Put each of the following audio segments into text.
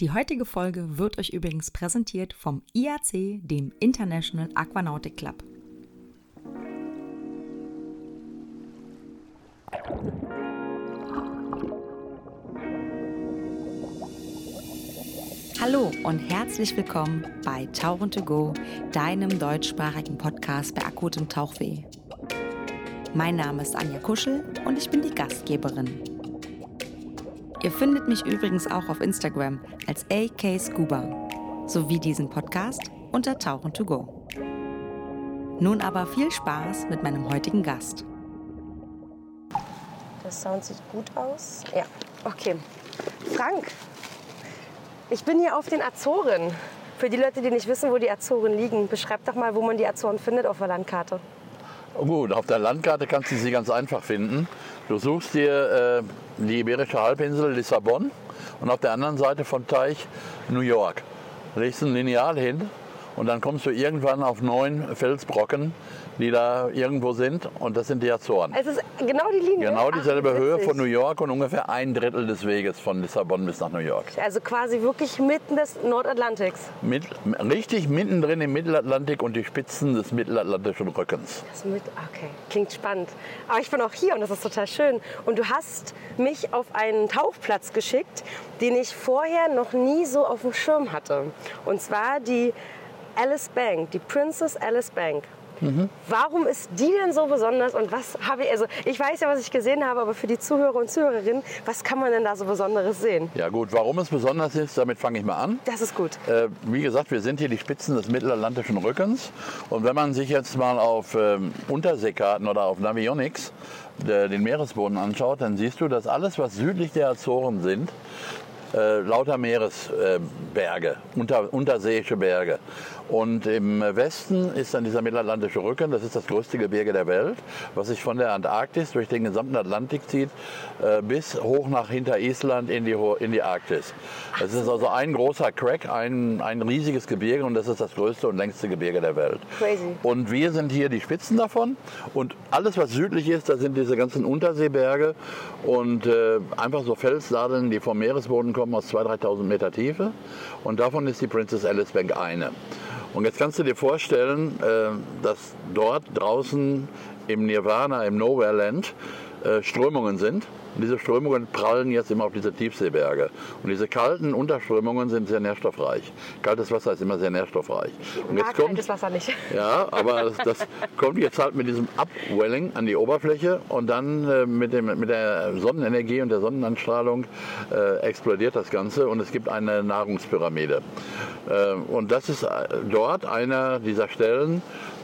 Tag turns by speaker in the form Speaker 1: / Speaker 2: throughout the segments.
Speaker 1: Die heutige Folge wird euch übrigens präsentiert vom IAC, dem International Aquanautic Club. Hallo und herzlich willkommen bei Tauchen to Go, deinem deutschsprachigen Podcast bei akutem Tauchweh. Mein Name ist Anja Kuschel und ich bin die Gastgeberin. Ihr findet mich übrigens auch auf Instagram als AK Scuba sowie diesen Podcast unter Tauchen to Go. Nun aber viel Spaß mit meinem heutigen Gast.
Speaker 2: Der Sound sieht gut aus. Ja, okay. Frank, ich bin hier auf den Azoren. Für die Leute, die nicht wissen, wo die Azoren liegen, beschreib doch mal, wo man die Azoren findet auf der Landkarte.
Speaker 3: Gut, auf der Landkarte kannst du sie ganz einfach finden. Du suchst dir äh, die Iberische Halbinsel Lissabon und auf der anderen Seite vom Teich New York. Legst ein Lineal hin und dann kommst du irgendwann auf neun Felsbrocken, die da irgendwo sind und das sind die Azoren.
Speaker 2: Es ist genau die Linie.
Speaker 3: Genau dieselbe
Speaker 2: Ach,
Speaker 3: Höhe
Speaker 2: witzig.
Speaker 3: von New York und ungefähr ein Drittel des Weges von Lissabon bis nach New York.
Speaker 2: Also quasi wirklich mitten des Nordatlantiks.
Speaker 3: Mit, richtig mittendrin im Mittelatlantik und die Spitzen des mittelatlantischen Rückens.
Speaker 2: Das mit, okay, klingt spannend. Aber ich bin auch hier und das ist total schön. Und du hast mich auf einen Tauchplatz geschickt, den ich vorher noch nie so auf dem Schirm hatte. Und zwar die Alice Bank, die Princess Alice Bank. Warum ist die denn so besonders und was habe ich, also ich weiß ja, was ich gesehen habe, aber für die Zuhörer und Zuhörerinnen, was kann man denn da so Besonderes sehen?
Speaker 3: Ja gut, warum es besonders ist, damit fange ich mal an.
Speaker 2: Das ist gut.
Speaker 3: Äh, wie gesagt, wir sind hier die Spitzen des mittelatlantischen Rückens. Und wenn man sich jetzt mal auf ähm, Unterseekarten oder auf Navionics äh, den Meeresboden anschaut, dann siehst du, dass alles, was südlich der Azoren sind, äh, lauter Meeresberge, unter, unterseeische Berge. Und im Westen ist dann dieser mittelatlantische Rücken, das ist das größte Gebirge der Welt, was sich von der Antarktis durch den gesamten Atlantik zieht, äh, bis hoch nach hinter Island in die, in die Arktis. Das ist also ein großer Crack, ein, ein riesiges Gebirge und das ist das größte und längste Gebirge der Welt.
Speaker 2: Crazy.
Speaker 3: Und wir sind hier die Spitzen davon. Und alles, was südlich ist, da sind diese ganzen Unterseeberge und äh, einfach so Felsnadeln, die vom Meeresboden kommen aus 2.000, 3.000 Meter Tiefe. Und davon ist die Princess Alice Bank eine. Und jetzt kannst du dir vorstellen, äh, dass dort draußen im Nirvana, im Nowhere Land, Strömungen sind. Und diese Strömungen prallen jetzt immer auf diese Tiefseeberge. Und diese kalten Unterströmungen sind sehr nährstoffreich. Kaltes Wasser ist immer sehr nährstoffreich. Und
Speaker 2: Mag kaltes Wasser nicht.
Speaker 3: ja, aber das, das kommt jetzt halt mit diesem Upwelling an die Oberfläche und dann äh, mit, dem, mit der Sonnenenergie und der Sonnenanstrahlung äh, explodiert das Ganze und es gibt eine Nahrungspyramide. Äh, und das ist äh, dort einer dieser Stellen,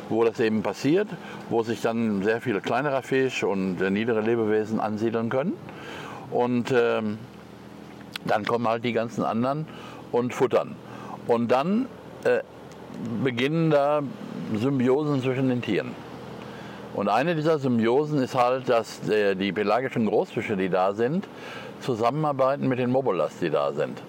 Speaker 3: wo das eben passiert, wo sich dann sehr viele kleinerer Fisch und niedere Lebewesen ansiedeln können. Und ähm, dann kommen halt die ganzen anderen und futtern. Und dann äh, beginnen da Symbiosen zwischen den Tieren. Und eine dieser Symbiosen ist halt, dass äh, die pelagischen Großfische, die da sind, zusammenarbeiten mit den Mobolas, die da sind.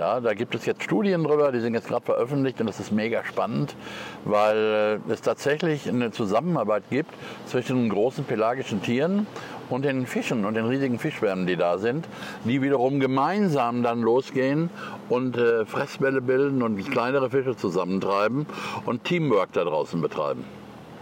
Speaker 3: Ja, da gibt es jetzt Studien drüber, die sind jetzt gerade veröffentlicht und das ist mega spannend, weil äh, es tatsächlich eine Zusammenarbeit gibt zwischen den großen pelagischen Tieren und den Fischen und den riesigen Fischschwärmen, die da sind, die wiederum gemeinsam dann losgehen und äh, Fressbälle bilden und kleinere Fische zusammentreiben und Teamwork da draußen betreiben.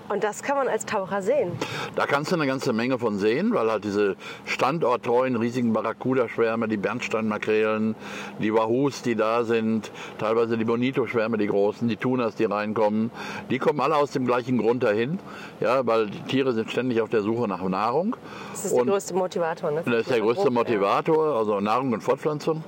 Speaker 2: Und das kann man als Taucher sehen.
Speaker 3: Da kannst du eine ganze Menge von sehen, weil halt diese standorttreuen riesigen Barracuda-Schwärme, die Bernsteinmakrelen, die Wahoos, die da sind, teilweise die Bonito-Schwärme, die großen, die Tunas, die reinkommen, die kommen alle aus dem gleichen Grund dahin, ja, weil die Tiere sind ständig auf der Suche nach Nahrung.
Speaker 2: Das ist der größte Motivator. Ne?
Speaker 3: Das ist der größte Motivator, also Nahrung und Fortpflanzung.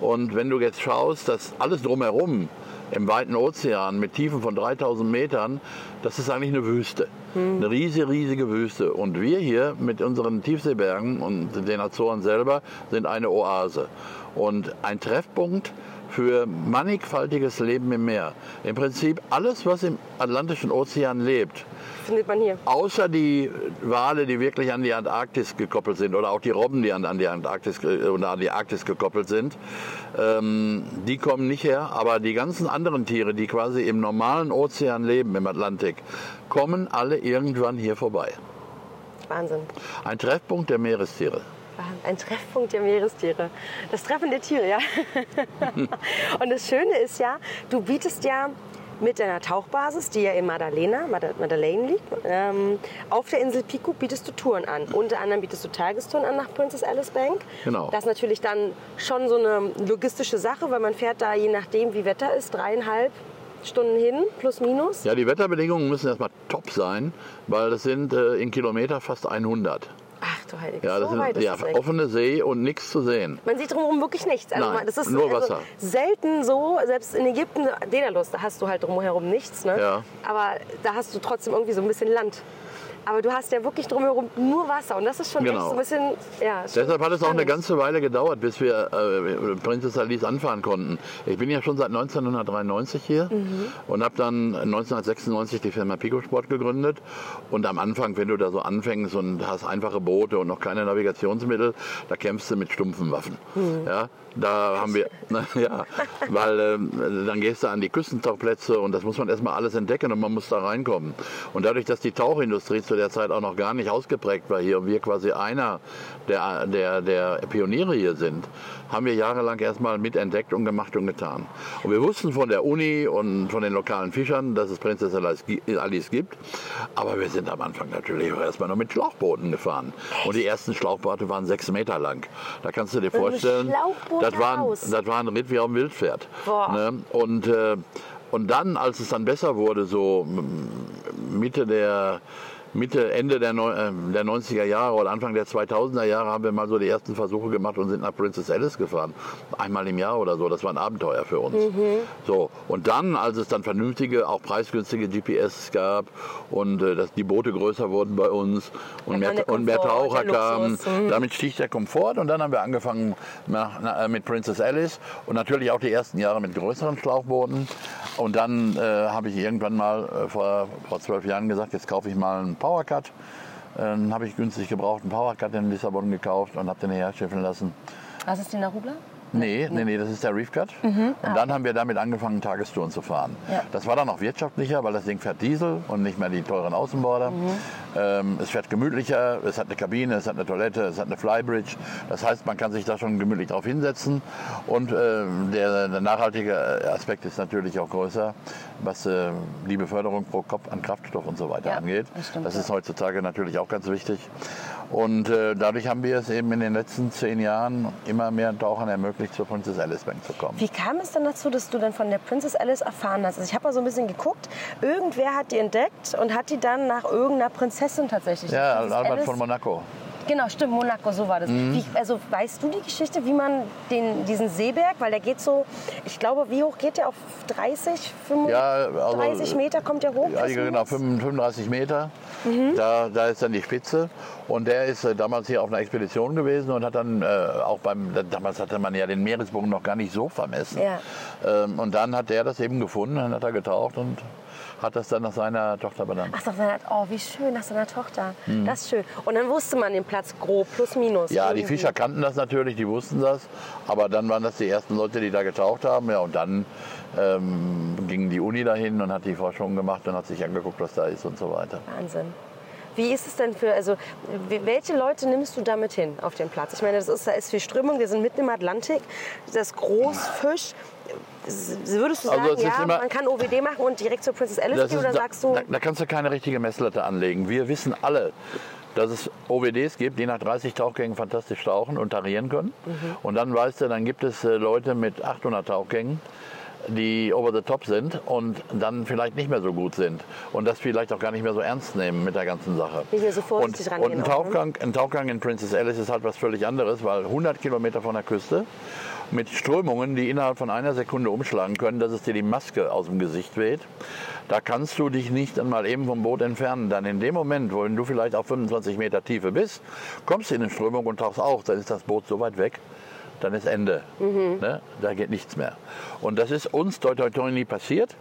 Speaker 3: Und wenn du jetzt schaust, dass alles drumherum im weiten Ozean mit Tiefen von 3000 Metern, das ist eigentlich eine Wüste. Eine riesige, riesige Wüste. Und wir hier mit unseren Tiefseebergen und den Azoren selber sind eine Oase. Und ein Treffpunkt für mannigfaltiges Leben im Meer. Im Prinzip alles, was im Atlantischen Ozean lebt,
Speaker 2: Findet man hier.
Speaker 3: Außer die Wale, die wirklich an die Antarktis gekoppelt sind, oder auch die Robben, die an, an die Antarktis äh, oder an die Arktis gekoppelt sind, ähm, die kommen nicht her. Aber die ganzen anderen Tiere, die quasi im normalen Ozean leben, im Atlantik, kommen alle irgendwann hier vorbei.
Speaker 2: Wahnsinn.
Speaker 3: Ein Treffpunkt der Meerestiere.
Speaker 2: Ein Treffpunkt der Meerestiere. Das Treffen der Tiere, ja. und das Schöne ist ja, du bietest ja mit deiner Tauchbasis, die ja in Madalena, Madeleine liegt, ähm, auf der Insel Pico bietest du Touren an. Unter anderem bietest du Tagestouren an nach Princess Alice Bank.
Speaker 3: Genau.
Speaker 2: Das ist natürlich dann schon so eine logistische Sache, weil man fährt da je nachdem, wie Wetter ist, dreieinhalb Stunden hin, plus minus.
Speaker 3: Ja, die Wetterbedingungen müssen erstmal top sein, weil das sind äh, in Kilometer fast 100.
Speaker 2: Ach du Heilige,
Speaker 3: Ja, das
Speaker 2: so ist
Speaker 3: ja,
Speaker 2: weg.
Speaker 3: offene See und nichts zu sehen.
Speaker 2: Man sieht drumherum wirklich nichts. Also
Speaker 3: Nein,
Speaker 2: das ist
Speaker 3: nur
Speaker 2: also
Speaker 3: Wasser.
Speaker 2: selten so, selbst in Ägypten, Daedalus, da hast du halt drumherum nichts. Ne?
Speaker 3: Ja.
Speaker 2: Aber da hast du trotzdem irgendwie so ein bisschen Land. Aber du hast ja wirklich drumherum nur Wasser und das ist schon
Speaker 3: Genau.
Speaker 2: so ein bisschen, ja.
Speaker 3: Deshalb hat es auch eine ganze Weile gedauert, bis wir äh, Princess Alice anfahren konnten. Ich bin ja schon seit 1993 hier und habe dann 1996 die Firma Pico Sport gegründet. Und am Anfang, wenn du da so anfängst und hast einfache Boote und noch keine Navigationsmittel, da kämpfst du mit stumpfen Waffen. Ja, da haben wir, na, ja, weil ähm, dann gehst du an die Küstentauchplätze und das muss man erstmal alles entdecken und man muss da reinkommen. Und dadurch, dass die Tauchindustrie zu der Zeit auch noch gar nicht ausgeprägt war hier und wir quasi einer der, der, der Pioniere hier sind, haben wir jahrelang erstmal mitentdeckt und gemacht und getan. Und wir wussten von der Uni und von den lokalen Fischern, dass es Princess Alice gi- Alice gibt, aber wir sind am Anfang natürlich auch erstmal noch mit Schlauchbooten gefahren. Und die ersten Schlauchboote waren sechs Meter lang. Da kannst du dir vorstellen, das war,
Speaker 2: raus.
Speaker 3: das war ein Ritt wie auf dem Wildpferd. Ne? Und, äh, und dann, als es dann besser wurde, so Mitte der Mitte, Ende der, Neu- äh, der 90er Jahre oder Anfang der 2000er Jahre haben wir mal so die ersten Versuche gemacht und sind nach Princess Alice gefahren. Einmal im Jahr oder so. Das war ein Abenteuer für uns. So. Und dann, als es dann vernünftige, auch preisgünstige GPS gab und äh, dass die Boote größer wurden bei uns und, mehr,
Speaker 2: der
Speaker 3: und mehr
Speaker 2: Komfort,
Speaker 3: Taucher kamen.
Speaker 2: Mhm.
Speaker 3: damit stieg der Komfort und dann haben wir angefangen nach, na, äh, mit Princess Alice und natürlich auch die ersten Jahre mit größeren Schlauchbooten. Und dann äh, habe ich irgendwann mal äh, vor, vor zwölf Jahren gesagt, jetzt kaufe ich mal einen Powercut. Dann habe ich günstig gebraucht einen Powercut in Lissabon gekauft und habe den herschiffen lassen.
Speaker 2: Was ist die Narubla?
Speaker 3: Nee, nee, nee, das ist der Reef Cut. Und dann haben wir damit angefangen, Tagestouren zu fahren.
Speaker 2: Ja.
Speaker 3: Das war dann auch wirtschaftlicher, weil das Ding fährt Diesel und nicht mehr die teuren Außenborder. Ähm, es fährt gemütlicher, es hat eine Kabine, es hat eine Toilette, es hat eine Flybridge. Das heißt, man kann sich da schon gemütlich drauf hinsetzen. Und ähm, der, der nachhaltige Aspekt ist natürlich auch größer, was äh, die Beförderung pro Kopf an Kraftstoff und so weiter
Speaker 2: Ja,
Speaker 3: angeht.
Speaker 2: das stimmt,
Speaker 3: das
Speaker 2: ja.
Speaker 3: ist heutzutage natürlich auch ganz wichtig. Und äh, dadurch haben wir es eben in den letzten zehn Jahren immer mehr Tauchern ermöglicht, zur Princess Alice Bank zu kommen.
Speaker 2: Wie kam es dann dazu, dass du dann von der Princess Alice erfahren hast? Also ich habe mal so ein bisschen geguckt. Irgendwer hat die entdeckt und hat die dann nach irgendeiner Prinzessin tatsächlich.
Speaker 3: Ja, Albert
Speaker 2: Alice-
Speaker 3: von Monaco.
Speaker 2: Genau, stimmt, Monaco, so war das.
Speaker 3: Mhm.
Speaker 2: Wie, also weißt du die Geschichte, wie man den, diesen Seeberg, weil der geht so, ich glaube, wie hoch geht der? Auf 30, 35
Speaker 3: Ja, also-
Speaker 2: 30 Meter kommt der hoch?
Speaker 3: Ja, genau,
Speaker 2: minus?
Speaker 3: 35 Meter.
Speaker 2: Mhm.
Speaker 3: Da, da ist dann die Spitze. Und der ist äh, damals hier auf einer Expedition gewesen und hat dann äh, auch beim, da- damals hatte man ja den Meeresbogen noch gar nicht so vermessen.
Speaker 2: Ja.
Speaker 3: Ähm, und dann hat der das eben gefunden, dann hat er getaucht und hat das dann nach seiner Tochter benannt.
Speaker 2: Ach, hat- oh, wie schön, nach seiner Tochter. Das ist schön. Und dann wusste man den Platz grob, plus minus.
Speaker 3: Mhm. Ja, die
Speaker 2: irgendwie.
Speaker 3: Fischer kannten das natürlich, die wussten das. Aber dann waren das die ersten Leute, die da getaucht haben. Ja, und dann ähm, ging die Uni dahin und hat die Forschung gemacht und hat sich angeguckt, was da ist und so weiter.
Speaker 2: Wahnsinn. Wie ist es denn für, also welche Leute nimmst du damit hin auf den Platz? Ich meine, das ist, da ist viel Strömung, wir sind mitten im Atlantik, das Großfisch. Würdest du
Speaker 3: Also
Speaker 2: sagen,
Speaker 3: ist
Speaker 2: ja,
Speaker 3: immer-
Speaker 2: man kann OWD machen und direkt zur Princess Alice gehen?
Speaker 3: ist-
Speaker 2: Oder
Speaker 3: da,
Speaker 2: sagst du,
Speaker 3: da, da kannst du keine richtige Messlatte anlegen. Wir wissen alle, dass es OWDs gibt, die nach 30 Tauchgängen fantastisch tauchen und tarieren können.
Speaker 2: Mhm.
Speaker 3: Und dann weißt du, dann gibt es äh, Leute mit 800 Tauchgängen, die over the top sind und dann vielleicht nicht mehr so gut sind und das vielleicht auch gar nicht mehr so ernst nehmen mit der ganzen Sache.
Speaker 2: So vorsichtig
Speaker 3: und, und ein
Speaker 2: ne?
Speaker 3: Tauchgang, ein Tauchgang in Princess Alice ist halt was völlig anderes, weil 100 Kilometer von der Küste mit Strömungen, die innerhalb von einer Sekunde umschlagen können, dass es dir die Maske aus dem Gesicht weht. Da kannst du dich nicht einmal eben vom Boot entfernen. Dann in dem Moment, wo du vielleicht auf 25 Meter Tiefe bist, kommst du in eine Strömung und tauchst auf, dann ist das Boot so weit weg, dann ist Ende. Ne? Da geht nichts mehr. Und das ist uns toi toi toi nie passiert.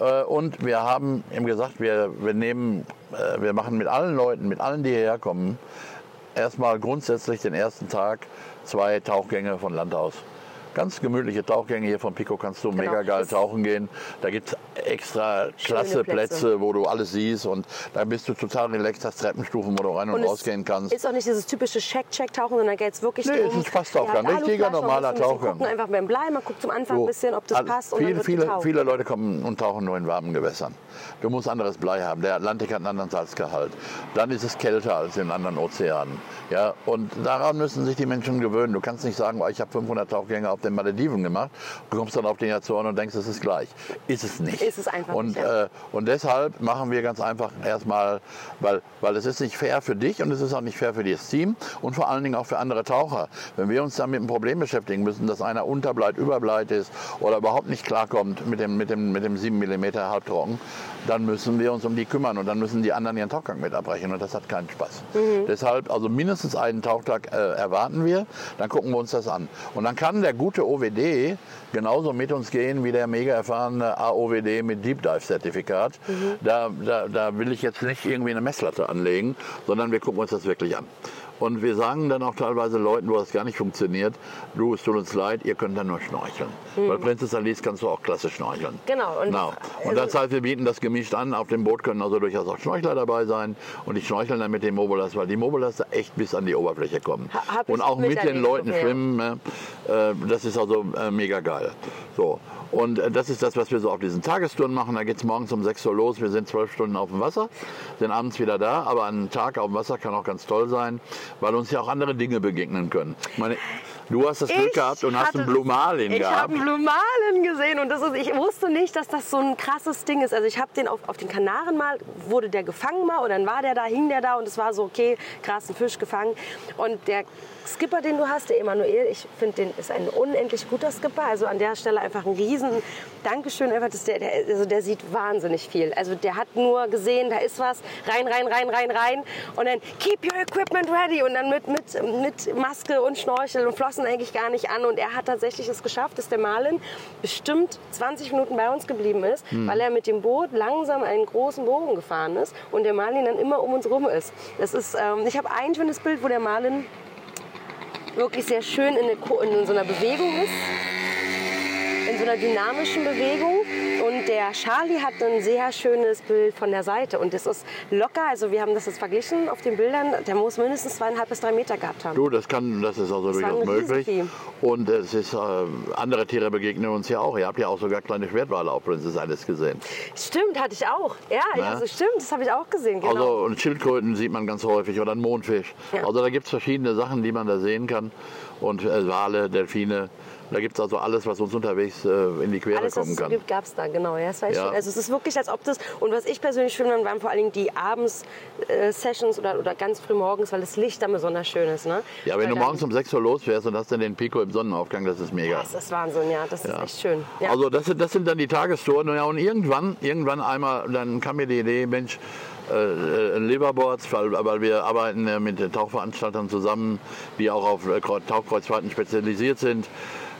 Speaker 3: Äh, Und wir haben eben gesagt, wir, wir, nehmen, äh, wir machen mit allen Leuten, mit allen, die hierher kommen, erstmal grundsätzlich den ersten Tag zwei Tauchgänge von Land aus. Ganz gemütliche Tauchgänge hier von Pico kannst du mega geil tauchen gehen. Da gibt es extra klasse
Speaker 2: Plätze.
Speaker 3: Plätze, wo du alles siehst und da bist du total relaxed, hast Treppenstufen, wo du rein und,
Speaker 2: Und
Speaker 3: rausgehen kannst.
Speaker 2: Ist auch nicht dieses typische Check-Check-Tauchen, sondern geht es wirklich
Speaker 3: Nee,
Speaker 2: darum.
Speaker 3: es ist
Speaker 2: ihr habt
Speaker 3: richtiger,
Speaker 2: man
Speaker 3: normaler Tauchgang.
Speaker 2: gucken, einfach beim Blei, man guckt zum Anfang
Speaker 3: So,
Speaker 2: ein bisschen, ob das
Speaker 3: all-
Speaker 2: passt und
Speaker 3: viele,
Speaker 2: dann wird
Speaker 3: viele,
Speaker 2: getaucht.
Speaker 3: viele Leute kommen und tauchen nur in warmen Gewässern. Du musst anderes Blei haben. Der Atlantik hat einen anderen Salzgehalt. Dann ist es kälter als in anderen Ozeanen. Ja, und daran müssen sich die Menschen gewöhnen. Du kannst nicht sagen, oh, ich habe 500 Tauchgänge auf den Malediven gemacht. Du kommst dann auf den Azoren und denkst, es ist gleich. Ist es nicht.
Speaker 2: Ist es einfach
Speaker 3: und,
Speaker 2: nicht, ja.
Speaker 3: äh, und deshalb machen wir ganz einfach erstmal, weil, weil es ist nicht fair für dich und es ist auch nicht fair für das Team und vor allen Dingen auch für andere Taucher. Wenn wir uns dann mit einem Problem beschäftigen müssen, dass einer unterbleit, überbleit ist oder überhaupt nicht klarkommt mit dem, mit dem, mit dem 7 mm Halbtrocken, dann müssen wir uns um die kümmern und dann müssen die anderen ihren Tauchgang mit abbrechen und das hat keinen Spaß. Deshalb, also mindestens einen Tauchtag äh, erwarten wir, dann gucken wir uns das an. Und dann kann der gute OWD genauso mit uns gehen wie der mega erfahrene AOWD mit Deep Dive Zertifikat. Da, da, da will ich jetzt nicht irgendwie eine Messlatte anlegen, sondern wir gucken uns das wirklich an. Und wir sagen dann auch teilweise Leuten, wo das gar nicht funktioniert, du, es tut uns leid, ihr könnt dann nur schnorcheln. Bei Princess Alice kannst du auch klasse schnorcheln.
Speaker 2: Genau, und-
Speaker 3: Genau. Und das heißt, wir bieten das gemischt an. Auf dem Boot können also durchaus auch Schnorchler dabei sein. Und die schnorcheln dann mit dem Mobilas, weil die Mobilas da echt bis an die Oberfläche kommen.
Speaker 2: Ha-
Speaker 3: und auch mit den
Speaker 2: miterlebt,
Speaker 3: Leuten
Speaker 2: okay.
Speaker 3: schwimmen. ne? Äh, das ist also äh, mega geil. So. Und äh, das ist das, was wir so auf diesen Tagestouren machen. Da geht es morgens um 6 Uhr los. Wir sind zwölf Stunden auf dem Wasser, sind abends wieder da. Aber ein Tag auf dem Wasser kann auch ganz toll sein, weil uns ja auch andere Dinge begegnen können. Meine, du hast das Glück
Speaker 2: Ich
Speaker 3: gehabt und hast
Speaker 2: hatte
Speaker 3: einen
Speaker 2: das-
Speaker 3: Blue Marlin
Speaker 2: Ich
Speaker 3: gehabt.
Speaker 2: habe einen Blue Marlin gesehen und das ist, ich wusste nicht, dass das so ein krasses Ding ist. Also ich habe den auf, auf den Kanaren mal, wurde der gefangen mal und dann war der da, hing der da und es war so, okay, krass, ein Fisch gefangen. Und der Skipper, den du hast, der Emanuel, ich finde, den ist ein unendlich guter Skipper. Also an der Stelle einfach ein riesen Dankeschön. Einfach, dass der, der, also der sieht wahnsinnig viel. Also der hat nur gesehen, da ist was, rein, rein, rein, rein, rein und dann keep your equipment ready und dann mit, mit, mit Maske und Schnorchel und Flossen eigentlich gar nicht an. Und er hat tatsächlich es geschafft, dass der Marlin bestimmt 20 Minuten bei uns geblieben ist, weil er mit dem Boot langsam einen großen Bogen gefahren ist und der Marlin dann immer um uns rum ist. Das ist ähm, ich habe ein schönes Bild, wo der Marlin wirklich sehr schön in, eine, in so einer Bewegung ist. In so einer dynamischen Bewegung. Und der Charlie hat ein sehr schönes Bild von der Seite. Und das ist locker, also wir haben das jetzt verglichen auf den Bildern, der muss mindestens zweieinhalb bis drei Meter gehabt haben.
Speaker 3: Du, das kann, das ist also durchaus möglich.
Speaker 2: Riesenvieh.
Speaker 3: Und es ist, äh, andere Tiere begegnen uns ja auch. Ihr habt ja auch sogar kleine Schwertwale auf Princess alles gesehen.
Speaker 2: Stimmt, hatte ich auch. Ja,
Speaker 3: Na?
Speaker 2: also stimmt, das habe ich auch gesehen. Genau.
Speaker 3: Also und Schildkröten sieht man ganz häufig oder einen Mondfisch.
Speaker 2: Ja.
Speaker 3: Also da gibt es verschiedene Sachen, die man da sehen kann. Und äh, Wale, Delfine. Da gibt es also alles, was uns unterwegs äh, in die Quere
Speaker 2: Alles, was
Speaker 3: kommen
Speaker 2: es so
Speaker 3: kann.
Speaker 2: gibt, gab es da, genau. Ja, das war
Speaker 3: Ja.
Speaker 2: Also es ist wirklich, als ob das, und was ich persönlich schön fand, waren vor allen Dingen die Abends-Sessions oder, oder ganz früh morgens, weil das Licht dann besonders schön ist. Ne?
Speaker 3: Ja, wenn
Speaker 2: Weil
Speaker 3: du morgens um 6 Uhr losfährst und hast dann den Pico im Sonnenaufgang, das ist mega.
Speaker 2: Das ist Wahnsinn, ja, das ist
Speaker 3: Ja.
Speaker 2: echt schön. Ja.
Speaker 3: Also das sind, das sind dann die Tagestouren. Ja, und irgendwann, irgendwann einmal, dann kam mir die Idee, Mensch, äh, äh, Liverboards, weil, weil wir arbeiten äh, mit den Tauchveranstaltern zusammen, die auch auf äh, Kreu- Tauchkreuzfahrten spezialisiert sind.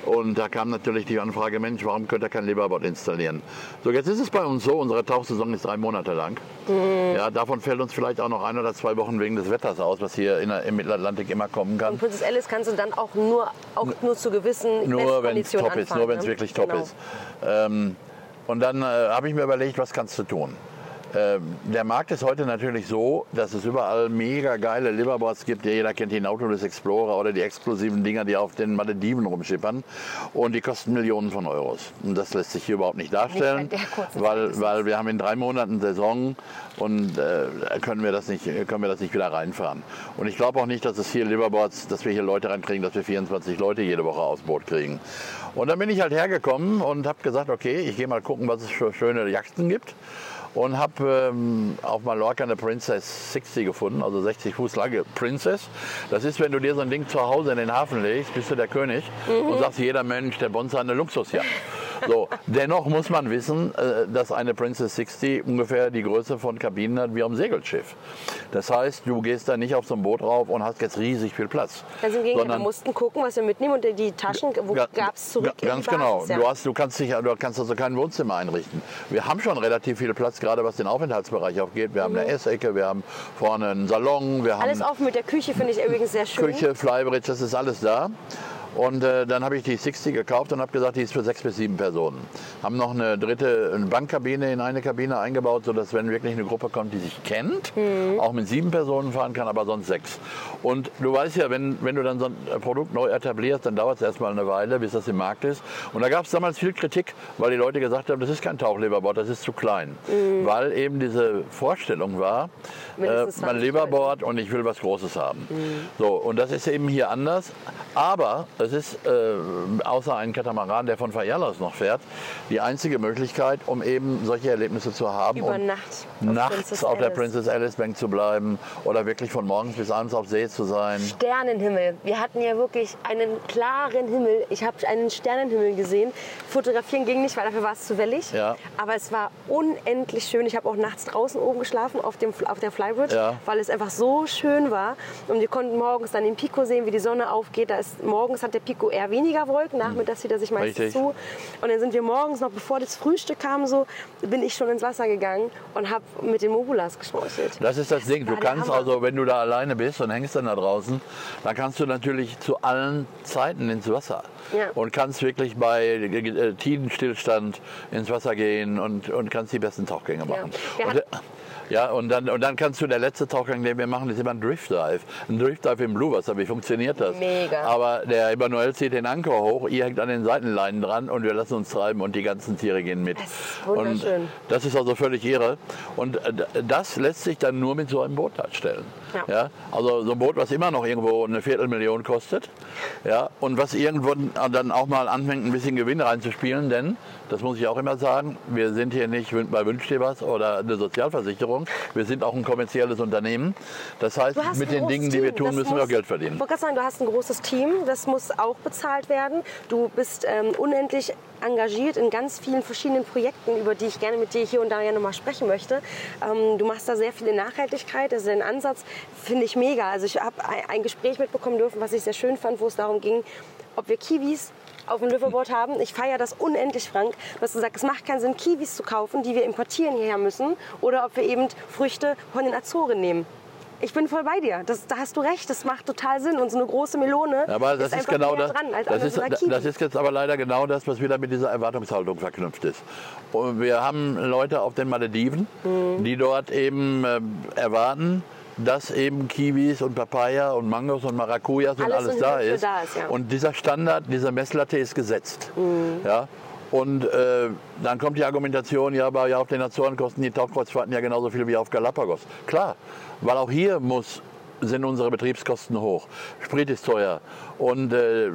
Speaker 3: Und da kam natürlich die Anfrage, Mensch, warum könnt ihr kein Liverboard installieren? So, jetzt ist es bei uns so, unsere Tauchsaison ist drei Monate lang.
Speaker 2: Mhm.
Speaker 3: Ja, davon fällt uns vielleicht auch noch ein oder zwei Wochen wegen des Wetters aus, was hier in, der- im Mittelatlantik immer kommen kann.
Speaker 2: Und Princess Alice kannst du dann auch nur, auch nur zu gewissen
Speaker 3: Nur wenn es top ist,
Speaker 2: anfahren,
Speaker 3: nur wenn es
Speaker 2: ne?
Speaker 3: wirklich top
Speaker 2: Genau.
Speaker 3: ist. Ähm, und dann äh, habe ich mir überlegt, was kannst du tun? Ähm, der Markt ist heute natürlich so, dass es überall mega geile Liverboards gibt. Jeder kennt die Nautilus Explorer oder die exklusiven Dinger, die auf den Malediven rumschippern. Und die kosten Millionen von Euros. Und das lässt sich hier überhaupt nicht darstellen,
Speaker 2: Nicht
Speaker 3: weil, weil wir haben in drei Monaten Saison und äh, können, wir das nicht, können wir das nicht wieder reinfahren. Und ich glaube auch nicht, dass es hier Liverboards, dass wir hier Leute reinkriegen, dass wir 24 Leute jede Woche aufs Boot kriegen. Und dann bin ich halt hergekommen und habe gesagt, okay, ich gehe mal gucken, was es für schöne Yachten gibt. Und habe ähm, auf Mallorca eine Princess 60 gefunden, also 60 Fuß lange Princess. Das ist, wenn du dir so ein Ding zu Hause in den Hafen legst, bist du der König und sagst, jeder Mensch, der Bonzer hat eine Luxusjacht. So, dennoch muss man wissen, äh, dass eine Princess 60 ungefähr die Größe von Kabinen hat wie am Segelschiff. Das heißt, du gehst da nicht auf so ein Boot rauf und hast jetzt riesig viel Platz.
Speaker 2: Ganz im Gegenteil, wir mussten gucken, was wir mitnehmen und die Taschen, wo
Speaker 3: Ga-
Speaker 2: gab es zurück?
Speaker 3: ga- Ganz genau.
Speaker 2: Ja.
Speaker 3: Du, hast, du, kannst dich, du kannst also kein Wohnzimmer einrichten. Wir haben schon relativ viel Platz, gerade was den Aufenthaltsbereich aufgeht. Wir haben eine Essecke, wir haben vorne einen Salon, wir haben
Speaker 2: Mhm. Alles offen mit der Küche finde ich übrigens sehr schön.
Speaker 3: Küche, Flybridge, das ist alles da. Und äh, dann habe ich die 60 gekauft und habe gesagt, die ist für sechs bis sieben Personen. Haben noch eine dritte eine Bankkabine in eine Kabine eingebaut, sodass wenn wirklich eine Gruppe kommt, die sich kennt,
Speaker 2: Mhm.
Speaker 3: auch mit sieben Personen fahren kann, aber sonst sechs. Und du weißt ja, wenn, wenn du dann so ein Produkt neu etablierst, dann dauert es erstmal eine Weile, bis das im Markt ist. Und da gab es damals viel Kritik, weil die Leute gesagt haben, das ist kein Tauchleberboard, das ist zu klein. Weil eben diese Vorstellung war, äh,
Speaker 2: Mhm.
Speaker 3: Mein
Speaker 2: 20
Speaker 3: Leberboard und ich will was Großes haben. So, und das ist eben hier anders. Aber es ist, äh, außer ein Katamaran, der von Fayalos noch fährt, die einzige Möglichkeit, um eben solche Erlebnisse zu haben.
Speaker 2: Über
Speaker 3: und
Speaker 2: Nacht auf
Speaker 3: nachts
Speaker 2: Princess
Speaker 3: auf der. Princess Alice Bank zu bleiben oder wirklich von morgens bis abends auf See zu sein.
Speaker 2: Sternenhimmel. Wir hatten ja wirklich einen klaren Himmel. Ich habe einen Sternenhimmel gesehen. Fotografieren ging nicht, weil dafür war es zu wellig.
Speaker 3: Ja.
Speaker 2: Aber es war unendlich schön. Ich habe auch nachts draußen oben geschlafen auf, dem, auf der Flybridge,
Speaker 3: Ja.
Speaker 2: weil es einfach so schön war. Und wir konnten morgens dann den Pico sehen, wie die Sonne aufgeht. Da ist, morgens hat der Pico eher weniger Wolken, nachmittags zieht er sich meistens
Speaker 3: Richtig.
Speaker 2: zu. Und dann sind wir morgens, noch bevor das Frühstück kam, so, bin ich schon ins Wasser gegangen und habe mit den Mobulas geschnorchelt.
Speaker 3: Das ist das Ding. Du kannst also, wenn du da alleine bist und hängst dann da draußen, dann kannst du natürlich zu allen Zeiten ins Wasser.
Speaker 2: Ja.
Speaker 3: Und kannst wirklich bei äh, Tidenstillstand ins Wasser gehen und, und kannst die besten Tauchgänge machen.
Speaker 2: Hatten-
Speaker 3: ja, und dann, und dann kannst du, der letzte Tauchgang, den wir machen, ist immer ein Drift Dive. Ein Drift Dive im Bluewasser. Wie funktioniert das?
Speaker 2: Mega.
Speaker 3: Aber der Emanuel zieht den Anker hoch, ihr hängt an den Seitenleinen dran und wir lassen uns treiben und die ganzen Tiere gehen mit.
Speaker 2: Das ist wunderschön.
Speaker 3: Und das ist also völlig irre. Und äh, das lässt sich dann nur mit so einem Boot darstellen.
Speaker 2: Ja.
Speaker 3: Also so ein Boot, was immer noch irgendwo eine Viertelmillion kostet. Ja, und was irgendwo dann auch mal anfängt, ein bisschen Gewinn reinzuspielen. Denn, das muss ich auch immer sagen, wir sind hier nicht bei Wünsch dir was oder eine Sozialversicherung. Wir sind auch ein kommerzielles Unternehmen. Das heißt, mit den Dingen, die wir tun,
Speaker 2: Das
Speaker 3: müssen wir
Speaker 2: muss-
Speaker 3: auch Geld
Speaker 2: Ich
Speaker 3: verdienen.
Speaker 2: wollte gerade sagen, du hast ein großes Team, das muss auch bezahlt werden. Du bist ähm, unendlich engagiert in ganz vielen verschiedenen Projekten, über die ich gerne mit dir hier und da ja nochmal sprechen möchte. Ähm, du machst da sehr viel in Nachhaltigkeit, ist ein Ansatz, finde ich mega. Also ich habe ein, Gespräch mitbekommen dürfen, was ich sehr schön fand, wo es darum ging, ob wir Kiwis auf dem Liverboard haben. Ich feiere das unendlich, Frank. Du gesagt, es macht keinen Sinn, Kiwis zu kaufen, die wir importieren hierher müssen, oder ob wir eben Früchte von den Azoren nehmen. Ich bin voll bei dir. Das, da hast du recht. Das macht total Sinn. Und so eine große Melone
Speaker 3: Aber das ist,
Speaker 2: einfach
Speaker 3: genau das.
Speaker 2: dran als
Speaker 3: Das ist,
Speaker 2: so
Speaker 3: das ist jetzt aber leider genau das, was wieder mit dieser Erwartungshaltung verknüpft ist. Und wir haben Leute auf den Malediven,
Speaker 2: Mhm.
Speaker 3: die dort eben ähm, erwarten, dass eben Kiwis und Papaya und Mangos und Maracujas und
Speaker 2: Alles
Speaker 3: alles
Speaker 2: in
Speaker 3: da ist.
Speaker 2: da ist, ja.
Speaker 3: Und dieser Standard, diese Messlatte ist gesetzt.
Speaker 2: Mhm.
Speaker 3: Ja? Und äh, dann kommt die Argumentation, ja, aber ja, auf den Azoren kosten die Tauchkreuzfahrten ja genauso viel wie auf Galapagos. Klar, weil auch hier muss, sind unsere Betriebskosten hoch. Sprit ist teuer. Und äh,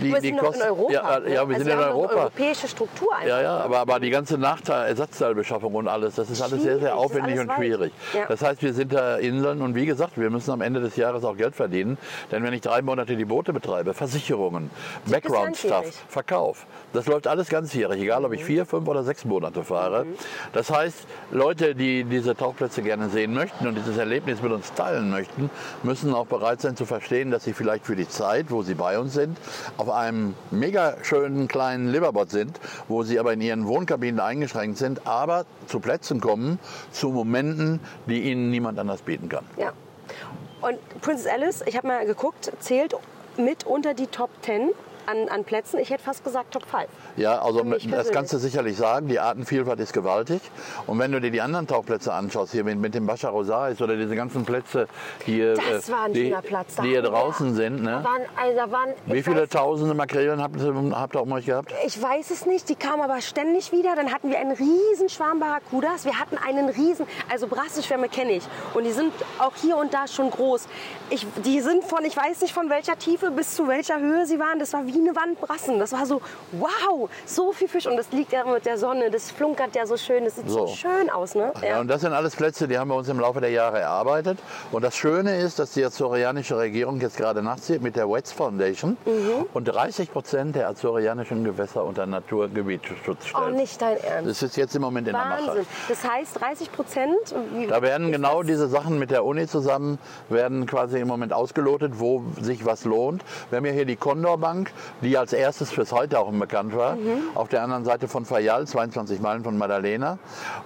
Speaker 3: die,
Speaker 2: wir
Speaker 3: die
Speaker 2: sind noch in
Speaker 3: Kosten.
Speaker 2: Europa.
Speaker 3: Ja,
Speaker 2: ne?
Speaker 3: ja, wir
Speaker 2: also
Speaker 3: sind in
Speaker 2: haben noch eine
Speaker 3: Europa.
Speaker 2: europäische Struktur einfach.
Speaker 3: Ja, ja, aber, aber die ganze Nachteil, Ersatzteilbeschaffung und alles, das ist alles sehr,
Speaker 2: Schwierig,
Speaker 3: sehr
Speaker 2: ist
Speaker 3: aufwendig und
Speaker 2: weit.
Speaker 3: schwierig.
Speaker 2: Ja.
Speaker 3: Das heißt, wir sind da Inseln und wie gesagt, wir müssen am Ende des Jahres auch Geld verdienen. Denn wenn ich drei Monate die Boote betreibe, Versicherungen, Background-Stuff. Verkauf, das läuft alles ganzjährig, egal ob ich
Speaker 2: Mhm.
Speaker 3: vier, fünf oder sechs Monate fahre. Das heißt, Leute, die diese Tauchplätze gerne sehen möchten und dieses Erlebnis mit uns teilen möchten, müssen auch bereit sein zu verstehen, dass sie vielleicht für die Zeit, wo sie bei uns sind, auf einem mega schönen kleinen Liverbot sind, wo sie aber in ihren Wohnkabinen eingeschränkt sind, aber zu Plätzen kommen, zu Momenten, die ihnen niemand anders bieten kann.
Speaker 2: Ja. Und Princess Alice, ich habe mal geguckt, zählt mit unter die Top 10 an, an Plätzen. Ich hätte fast gesagt Top 5.
Speaker 3: Ja, also das kannst du sicherlich sagen. Die Artenvielfalt ist gewaltig. Und wenn du dir die anderen Tauchplätze anschaust, hier mit, mit dem Bacha Rosais oder diese ganzen Plätze, die, äh,
Speaker 2: Das war ein
Speaker 3: die,
Speaker 2: Platz.
Speaker 3: Die hier draußen sind, ne?
Speaker 2: Da waren, also da waren,
Speaker 3: Wie viele tausende Makrelen habt ihr, habt ihr um euch gehabt?
Speaker 2: Ich weiß es nicht, die kamen aber ständig wieder. Dann hatten wir einen riesen Schwarm Barracudas. Wir hatten einen riesen, also Brassenschwärme kenne ich. Und die sind auch hier und da schon groß. Ich, die sind von, ich weiß nicht von welcher Tiefe bis zu welcher Höhe sie waren. Das war wie eine Wand Brassen. Das war so, wow, so viel Fisch. Und das liegt ja mit der Sonne, das flunkert ja so schön. Das sieht so,
Speaker 3: So.
Speaker 2: schön aus, ne?
Speaker 3: Ja. und das sind alles Plätze, die haben wir uns im Laufe der Jahre erarbeitet. Und das Schöne ist, dass die azorianische Regierung jetzt gerade nachzieht mit der WETS Foundation
Speaker 2: Mhm.
Speaker 3: und 30 Prozent der azorianischen Gewässer unter Naturgebietsschutz stellt.
Speaker 2: Oh, nicht dein Ernst.
Speaker 3: Das ist jetzt im Moment in der Mache.
Speaker 2: Wahnsinn. Das heißt 30 Prozent. wie-
Speaker 3: Da werden genau
Speaker 2: das?
Speaker 3: diese Sachen mit der Uni zusammen, werden quasi im Moment ausgelotet, wo sich was lohnt. Wir haben ja hier die Condor Bank, die als erstes fürs Heutauchen bekannt war.
Speaker 2: Mhm.
Speaker 3: Auf der anderen Seite von Fayal, 22 Meilen von Madalena,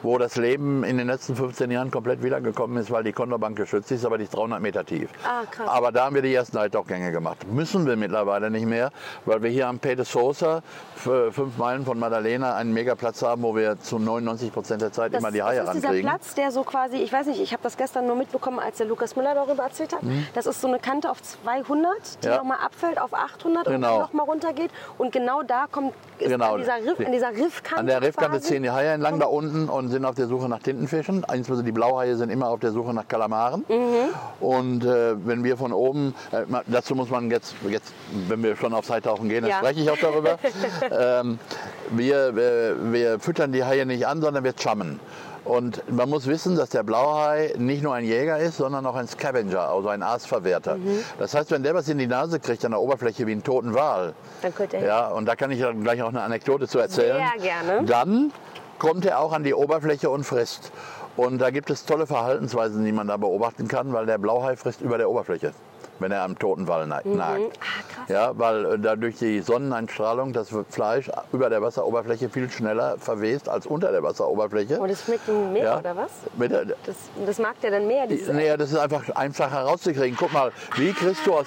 Speaker 3: wo das Leben in den letzten 15 Jahren komplett wiedergekommen ist, weil die Condorbank geschützt ist, aber die ist 300 Meter tief.
Speaker 2: Ah.
Speaker 3: Aber da haben wir die ersten Eintauchgänge gemacht. Müssen wir mittlerweile nicht mehr, weil wir hier am Pe de Sosa, f- fünf Meilen von Madalena, einen Megaplatz haben, wo wir zu 99 Prozent der Zeit
Speaker 2: Das,
Speaker 3: immer die Haie
Speaker 2: das ist dieser
Speaker 3: rankriegen.
Speaker 2: Platz, der so quasi, ich weiß nicht, ich habe das gestern nur mitbekommen, als der Lukas Müller darüber erzählt hat. Das ist so eine Kante auf 200, die
Speaker 3: Mhm. Ja.
Speaker 2: nochmal abfällt auf 800 und
Speaker 3: Genau.
Speaker 2: dann nochmal runtergeht. Und genau da kommt
Speaker 3: Genau.
Speaker 2: an, dieser Riff, an dieser Riffkante.
Speaker 3: An der Riffkante ziehen die Haie entlang da unten und sind auf der Suche nach Tintenfischen. Insbesondere die Blauhaie sind immer auf der Suche nach Kalamaren. Und äh, wenn wir von oben, äh, dazu muss man jetzt, jetzt, wenn wir schon aufs Heitauchen gehen, dann
Speaker 2: Ja.
Speaker 3: spreche ich auch darüber. ähm, wir, wir, wir füttern die Haie nicht an, sondern wir chammen. Und man muss wissen, dass der Blauhai nicht nur ein Jäger ist, sondern auch ein Scavenger, also ein Aasverwerter. Das heißt, wenn der was in die Nase kriegt an der Oberfläche wie einen toten Wal,
Speaker 2: Dann könnte er-
Speaker 3: ja, und da kann ich dann gleich auch eine Anekdote zu erzählen.
Speaker 2: Sehr gerne.
Speaker 3: Dann kommt er auch an die Oberfläche und frisst. Und da gibt es tolle Verhaltensweisen, die man da beobachten kann, weil der Blauhai frisst über der Oberfläche, wenn er am toten Wal
Speaker 2: Mhm.
Speaker 3: nagt.
Speaker 2: Ah, krass.
Speaker 3: Ja, weil äh, dadurch die Sonneneinstrahlung das Fleisch über der Wasseroberfläche viel schneller verwest als unter der Wasseroberfläche.
Speaker 2: Und das schmeckt mehr,
Speaker 3: ja.
Speaker 2: oder was?
Speaker 3: Der,
Speaker 2: Das, das mag der dann mehr, dieses
Speaker 3: Nee, das ist einfach einfach herauszukriegen. Guck mal, wie kriegst du aus.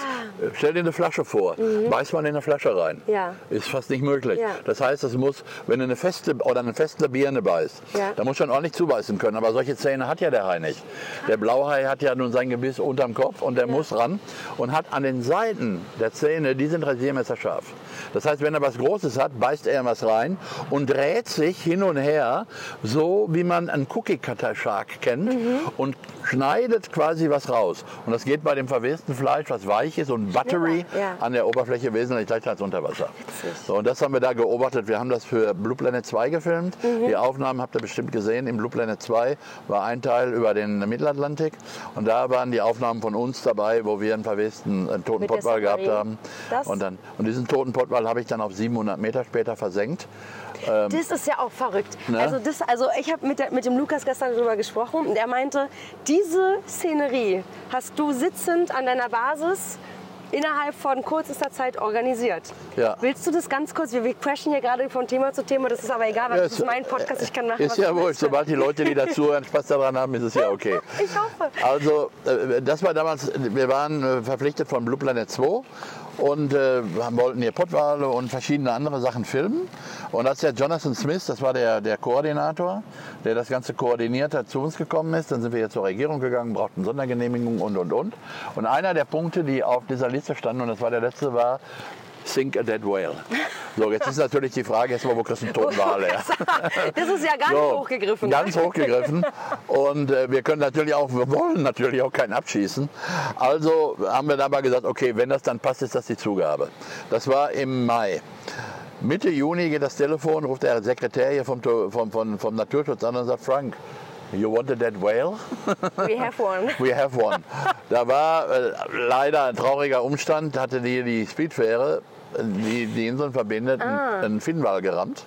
Speaker 3: Stell dir eine Flasche vor. Beiß mal in eine Flasche rein.
Speaker 2: Mhm. Ja.
Speaker 3: Ist fast nicht möglich.
Speaker 2: Ja.
Speaker 3: Das heißt, es muss, wenn du eine feste oder eine feste Birne beißt,
Speaker 2: Ja.
Speaker 3: da muss schon ordentlich zubeißen können. Aber solche Zähne hat ja der Hai nicht. Der Blauhai hat ja nun sein Gebiss unterm Kopf und der muss ran und hat an den Seiten der Zähne, die sind rasiermesserscharf. Das heißt, wenn er was Großes hat, beißt er was rein und dreht sich hin und her, so wie man einen Cookie Cutter Shark kennt und schneidet quasi was raus. Und das geht bei dem verwesten Fleisch, was weich ist und buttery,
Speaker 2: ja.
Speaker 3: an der Oberfläche wesentlich leichter als unter Wasser. So, und das haben wir da beobachtet. Wir haben das für Blue Planet 2 gefilmt.
Speaker 2: Mhm.
Speaker 3: Die Aufnahmen habt ihr bestimmt gesehen. Im Blue Planet 2 war ein Teil über den Mittelatlantik. Und da waren die Aufnahmen von uns dabei, wo wir einen verwesten einen toten Pottwal gehabt haben.
Speaker 2: Das-
Speaker 3: Und, dann, und diesen toten Pottwal habe ich dann auf 700 Meter später versenkt.
Speaker 2: Das ist ja auch verrückt.
Speaker 3: Ne?
Speaker 2: Also, das, also ich habe mit, der- mit dem Lukas gestern darüber gesprochen und er meinte, diese Szenerie hast du sitzend an deiner Basis innerhalb von kürzester Zeit organisiert.
Speaker 3: Ja.
Speaker 2: Willst du das ganz kurz? Wir, wir crashen hier gerade von Thema zu Thema, das ist aber egal, weil
Speaker 3: Ja,
Speaker 2: das ist mein Podcast, ich kann machen,
Speaker 3: Ist ja
Speaker 2: möchte.
Speaker 3: sobald die Leute, die dazuhören, Spaß daran haben, ist es ja okay.
Speaker 2: Ich hoffe.
Speaker 3: Also, äh, das war damals, wir waren äh, verpflichtet von Blue Planet 2 und äh, wollten hier Pottwale und verschiedene andere Sachen filmen. Und als der Jonathan Smith, das war der, der Koordinator, der das Ganze koordiniert hat, zu uns gekommen ist, dann sind wir hier zur Regierung gegangen, brauchten Sondergenehmigung und, und, und. Und einer der Punkte, die auf dieser Liste standen, und das war der letzte, war Sink a Dead Whale. So, jetzt ist natürlich die Frage, jetzt mal, wo kriegst du einen toten Wal her?
Speaker 2: Das ist ja ganz
Speaker 3: So,
Speaker 2: hochgegriffen.
Speaker 3: Ganz hochgegriffen. Und äh, wir können natürlich auch, wir wollen natürlich auch keinen abschießen. Also haben wir dann mal gesagt, okay, wenn das dann passt, ist das die Zugabe. Das war im Mai. Mitte Juni geht das Telefon, ruft der Sekretär hier vom, vom, vom, vom Naturschutz an und sagt, Frank, you want a dead whale?
Speaker 2: We have one.
Speaker 3: We have one. Da war äh, leider ein trauriger Umstand, hatte die, die Speedfähre, die die Inseln verbindet, einen Finnwal gerammt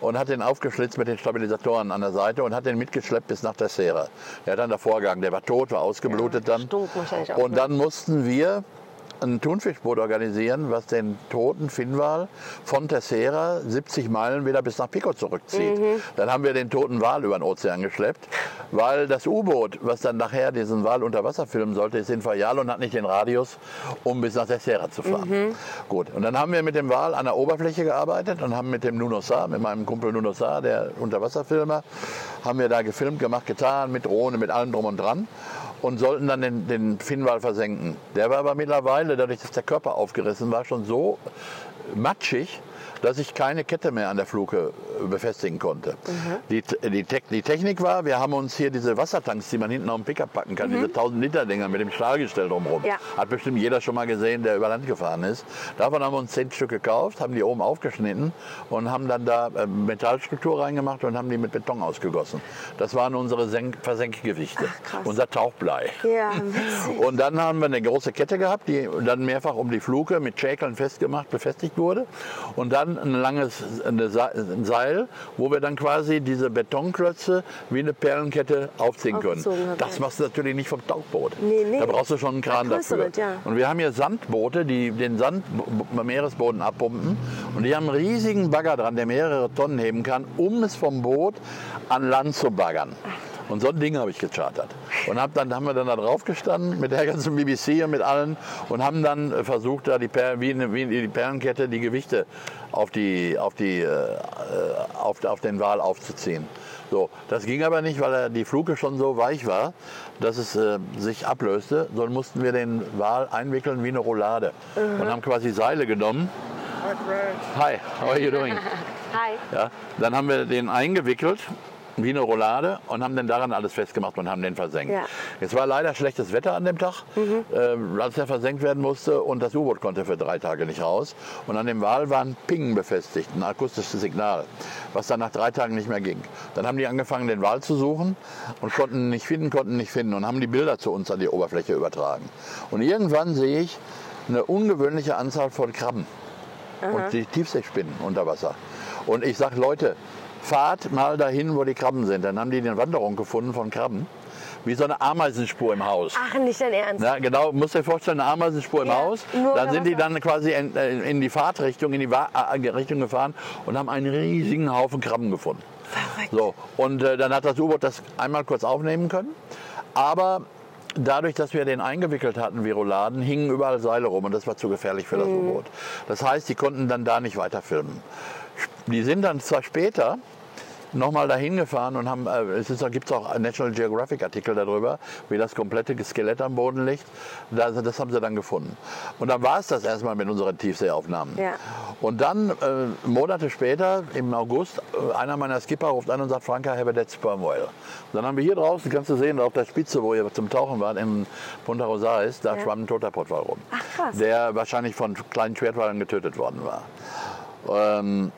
Speaker 3: und hat den aufgeschlitzt mit den Stabilisatoren an der Seite und hat den mitgeschleppt bis nach der Serra. Der hat dann davor gegangen, der war tot, war ausgeblutet dann.
Speaker 2: stunk wahrscheinlich auch,
Speaker 3: Und
Speaker 2: ne?
Speaker 3: dann mussten wir ein Thunfischboot organisieren, was den toten Finnwal von Tercera 70 Meilen wieder bis nach Pico zurückzieht.
Speaker 2: Mhm.
Speaker 3: Dann haben wir den toten Wal über den Ozean geschleppt, weil das U-Boot, was dann nachher diesen Wal unter Wasser filmen sollte, ist in Fayal und hat nicht den Radius, um bis nach Tercera zu fahren.
Speaker 2: Mhm.
Speaker 3: Gut, und dann haben wir mit dem Wal an der Oberfläche gearbeitet und haben mit dem Nuno Sa, mit meinem Kumpel Nuno Sa, der Unterwasserfilmer, haben wir da gefilmt, gemacht, getan, mit Drohne, mit allem drum und dran und sollten dann den, den Finnwal versenken. Der war aber mittlerweile, dadurch, dass der Körper aufgerissen war, schon so matschig, dass ich keine Kette mehr an der Fluke äh, befestigen konnte. Die, die, Te die Technik war, wir haben uns hier diese Wassertanks, die man hinten auf dem Pickup packen kann, diese 1000 Liter Dinger mit dem Stahlgestell drumherum.
Speaker 2: Ja.
Speaker 3: Hat bestimmt jeder schon mal gesehen, der über Land gefahren ist. Davon haben wir uns zehn Stück gekauft, haben die oben aufgeschnitten und haben dann da äh, Metallstruktur reingemacht und haben die mit Beton ausgegossen. Das waren unsere Senk Versenkgewichte,
Speaker 2: krass.
Speaker 3: unser Tauchblei.
Speaker 2: Ja.
Speaker 3: Und dann haben wir eine große Kette gehabt, die dann mehrfach um die Fluke mit Schäkeln festgemacht, befestigt wurde. Und dann dann ein langes ein Seil, wo wir dann quasi diese Betonklötze wie eine Perlenkette aufziehen können. Das machst du natürlich nicht vom Tauchboot.
Speaker 2: Nee, nee.
Speaker 3: Da brauchst du schon einen Kran dafür.
Speaker 2: größere, ja.
Speaker 3: Und wir haben hier Sandboote, die den Sand am Meeresboden abpumpen. Und die haben einen riesigen Bagger dran, der mehrere Tonnen heben kann, um es vom Boot an Land zu baggern. Und so ein Ding habe ich gechartert. Und hab dann haben wir dann da drauf gestanden mit der ganzen BBC und mit allen und haben dann äh, versucht, da die per wie, eine, wie die Perlenkette die Gewichte auf, die, auf, die, äh, auf, auf den Wal aufzuziehen. So, das ging aber nicht, weil die Fluke schon so weich war, dass es äh, sich ablöste. Sondern mussten wir den Wal einwickeln wie eine Roulade und haben quasi Seile genommen. Hi, how are you doing?
Speaker 2: Hi.
Speaker 3: Ja, dann haben wir den eingewickelt wie eine Roulade und haben dann daran alles festgemacht und haben den versenkt.
Speaker 2: Ja.
Speaker 3: Es war leider schlechtes Wetter an dem Tag, äh, als er versenkt werden musste und das U-Boot konnte für drei Tage nicht raus. Und an dem Wal war ein Ping befestigt, ein akustisches Signal, was dann nach drei Tagen nicht mehr ging. Dann haben die angefangen, den Wal zu suchen und konnten ihn nicht finden, konnten ihn nicht finden und haben die Bilder zu uns an die Oberfläche übertragen. Und irgendwann sehe ich eine ungewöhnliche Anzahl von Krabben und die Tiefseespinnen unter Wasser. Und ich sage, Leute, fahrt mal dahin, wo die Krabben sind. Dann haben die eine Wanderung gefunden von Krabben. Wie so eine Ameisenspur im Haus.
Speaker 2: Ach, nicht dein Ernst.
Speaker 3: Ja, genau, musst dir vorstellen, eine Ameisenspur im
Speaker 2: Ja,
Speaker 3: Haus.
Speaker 2: nur
Speaker 3: Dann sind die dann quasi in, äh, in die Fahrtrichtung, in die Wa äh, Richtung gefahren und haben einen riesigen Haufen Krabben gefunden.
Speaker 2: Verrückt.
Speaker 3: So, und äh, dann hat das U-Boot das einmal kurz aufnehmen können. Aber dadurch, dass wir den eingewickelt hatten, wie Rouladen, hingen überall Seile rum und das war zu gefährlich für das U-Boot. Das heißt, die konnten dann da nicht weiter filmen. Die sind dann zwar später nochmal dahin gefahren und haben, äh, es ist, da gibt es auch National Geographic Artikel darüber, wie das komplette Skelett am Boden liegt. Das, das haben sie dann gefunden. Und dann war es das erstmal mit unseren Tiefseeaufnahmen.
Speaker 2: Ja.
Speaker 3: Und dann, äh, Monate später, im August, äh, einer meiner Skipper ruft an und sagt, Franka, have a dead sperm whale. Und dann haben wir hier draußen, kannst du sehen, auf der Spitze, wo ihr zum Tauchen wart, in Punta Rosales, da
Speaker 2: Ja.
Speaker 3: schwamm ein toter Pottwal rum.
Speaker 2: Ach, krass.
Speaker 3: Der wahrscheinlich von kleinen Schwertwalen getötet worden war. Ähm,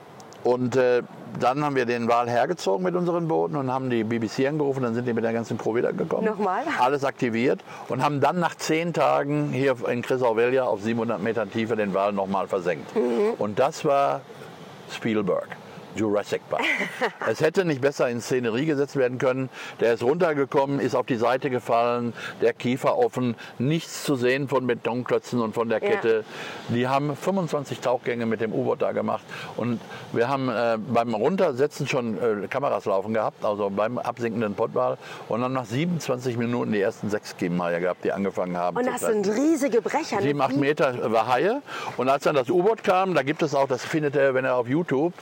Speaker 3: und äh, dann haben wir den Wal hergezogen mit unseren Booten und haben die BBC angerufen. Dann sind die mit der ganzen Crew wiedergekommen.
Speaker 2: Nochmal?
Speaker 3: Alles aktiviert und haben dann nach zehn Tagen hier in Crisauvelia auf 700 Metern Tiefe den Wal nochmal versenkt.
Speaker 2: Mhm.
Speaker 3: Und das war Spielberg. Jurassic Park. es hätte nicht besser in Szenerie gesetzt werden können. Der ist runtergekommen, ist auf die Seite gefallen, der Kiefer offen, nichts zu sehen von Betonklötzen und von der
Speaker 2: Ja.
Speaker 3: Kette. Die haben 25 Tauchgänge mit dem U-Boot da gemacht und wir haben äh, beim Runtersetzen schon äh, Kameras laufen gehabt, also beim absinkenden Pottwal und dann nach 27 Minuten die ersten sechs Kiemenhaie gehabt, die angefangen haben
Speaker 2: Und das sind riesige Brecher. ne?
Speaker 3: Sieben, acht Meter war Haie. Und als dann das U-Boot kam, da gibt es auch, das findet ihr, wenn er auf YouTube,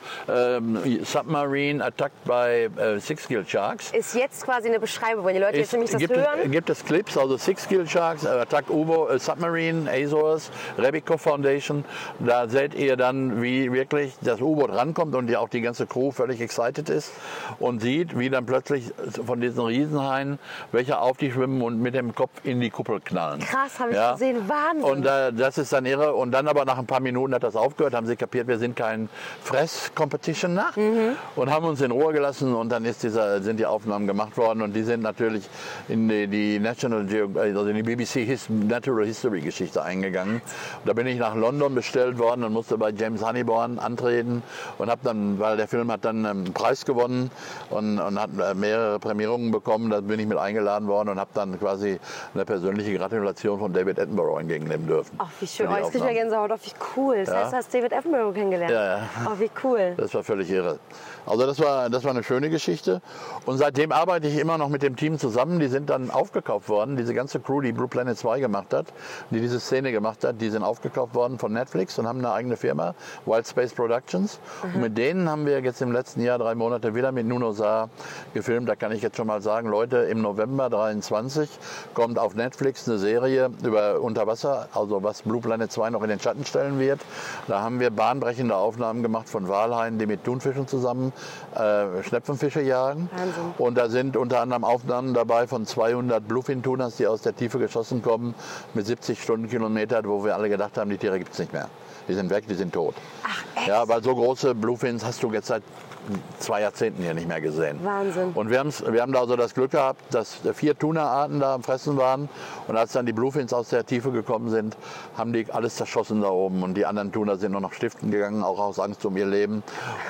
Speaker 3: ähm, Submarine Attacked by äh, Six Gill Sharks.
Speaker 2: Ist jetzt quasi eine Beschreibung, wenn die Leute jetzt
Speaker 3: Es
Speaker 2: nämlich das
Speaker 3: gibt,
Speaker 2: hören.
Speaker 3: gibt es Clips, also Six Gill Sharks, äh, Attacked Ubo, äh, Submarine, Azores, Rebico Foundation. Da seht ihr dann, wie wirklich das U-Boot rankommt und die, auch die ganze Crew völlig excited ist und sieht, wie dann plötzlich von diesen Riesenhaien welche auf die schwimmen und mit dem Kopf in die Kuppel knallen.
Speaker 2: Krass, habe ich gesehen. Wahnsinn.
Speaker 3: Und äh, das ist dann irre. Und dann aber nach ein paar Minuten hat das aufgehört, haben sie kapiert, wir sind kein Fress-Competition nach
Speaker 2: Mhm.
Speaker 3: und haben uns in Ruhe gelassen. Und dann ist dieser, sind die Aufnahmen gemacht worden und die sind natürlich in die, die National Geo also in die BBC His Natural History Geschichte eingegangen. Da bin ich nach London bestellt worden und musste bei James Honeyborn antreten und habe dann, weil der Film hat dann einen Preis gewonnen und, und hat äh, mehrere Prämierungen bekommen, da bin ich mit eingeladen worden und habe dann quasi eine persönliche Gratulation von David Attenborough entgegennehmen dürfen.
Speaker 2: Ach, wie schön. Oh, jetzt krieg ich ja. Gänsehaut. Oh, wie cool. Das
Speaker 3: Ja.
Speaker 2: heißt, du hast David Attenborough kennengelernt.
Speaker 3: Ja, ja.
Speaker 2: Oh, wie cool.
Speaker 3: Das war völlig irre. Also das war, das war eine schöne Geschichte. Und seitdem arbeite ich immer noch mit dem Team zusammen. Die sind dann aufgekauft worden. Diese ganze Crew, die Blue Planet 2 gemacht hat, die diese Szene gemacht hat, die sind aufgekauft worden von Netflix und haben eine eigene Firma, Wild Space Productions. Und mit denen haben wir jetzt im letzten Jahr drei Monate wieder mit Nuno Saar gefilmt. Da kann ich jetzt schon mal sagen, Leute, im November 23 kommt auf Netflix eine Serie über Unterwasser, also was Blue Planet 2 noch in den Schatten stellen wird. Da haben wir bahnbrechende Aufnahmen gemacht von Walhaien, die mit Thunfischen zusammen äh, Schnepfenfische jagen.
Speaker 2: Wahnsinn.
Speaker 3: Und da sind unter anderem Aufnahmen dabei von 200 Bluefin-Tunas, die aus der Tiefe geschossen kommen, mit 70 Stundenkilometern, wo wir alle gedacht haben, die Tiere gibt es nicht mehr. Die sind weg, die sind tot.
Speaker 2: Ach, echt?
Speaker 3: Ja, weil so große Bluefins hast du jetzt seit zwei Jahrzehnten hier nicht mehr gesehen.
Speaker 2: Wahnsinn.
Speaker 3: Und wir, wir haben da so das Glück gehabt, dass vier Tuna-Arten da am Fressen waren. Und als dann die Bluefins aus der Tiefe gekommen sind, haben die alles zerschossen da oben. Und die anderen Tuna sind nur noch stiften gegangen, auch aus Angst um ihr Leben.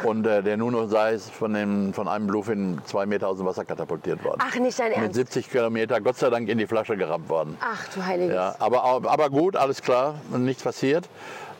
Speaker 3: Und äh, der Nuno sei von, dem, von einem Bluefin zwei Meter aus dem Wasser katapultiert worden.
Speaker 2: Ach, nicht dein
Speaker 3: Mit
Speaker 2: Ernst.
Speaker 3: 70 Kilometer, Gott sei Dank, in die Flasche gerammt worden.
Speaker 2: Ach du Heiliges.
Speaker 3: Ja, aber, aber gut, alles klar, nichts passiert.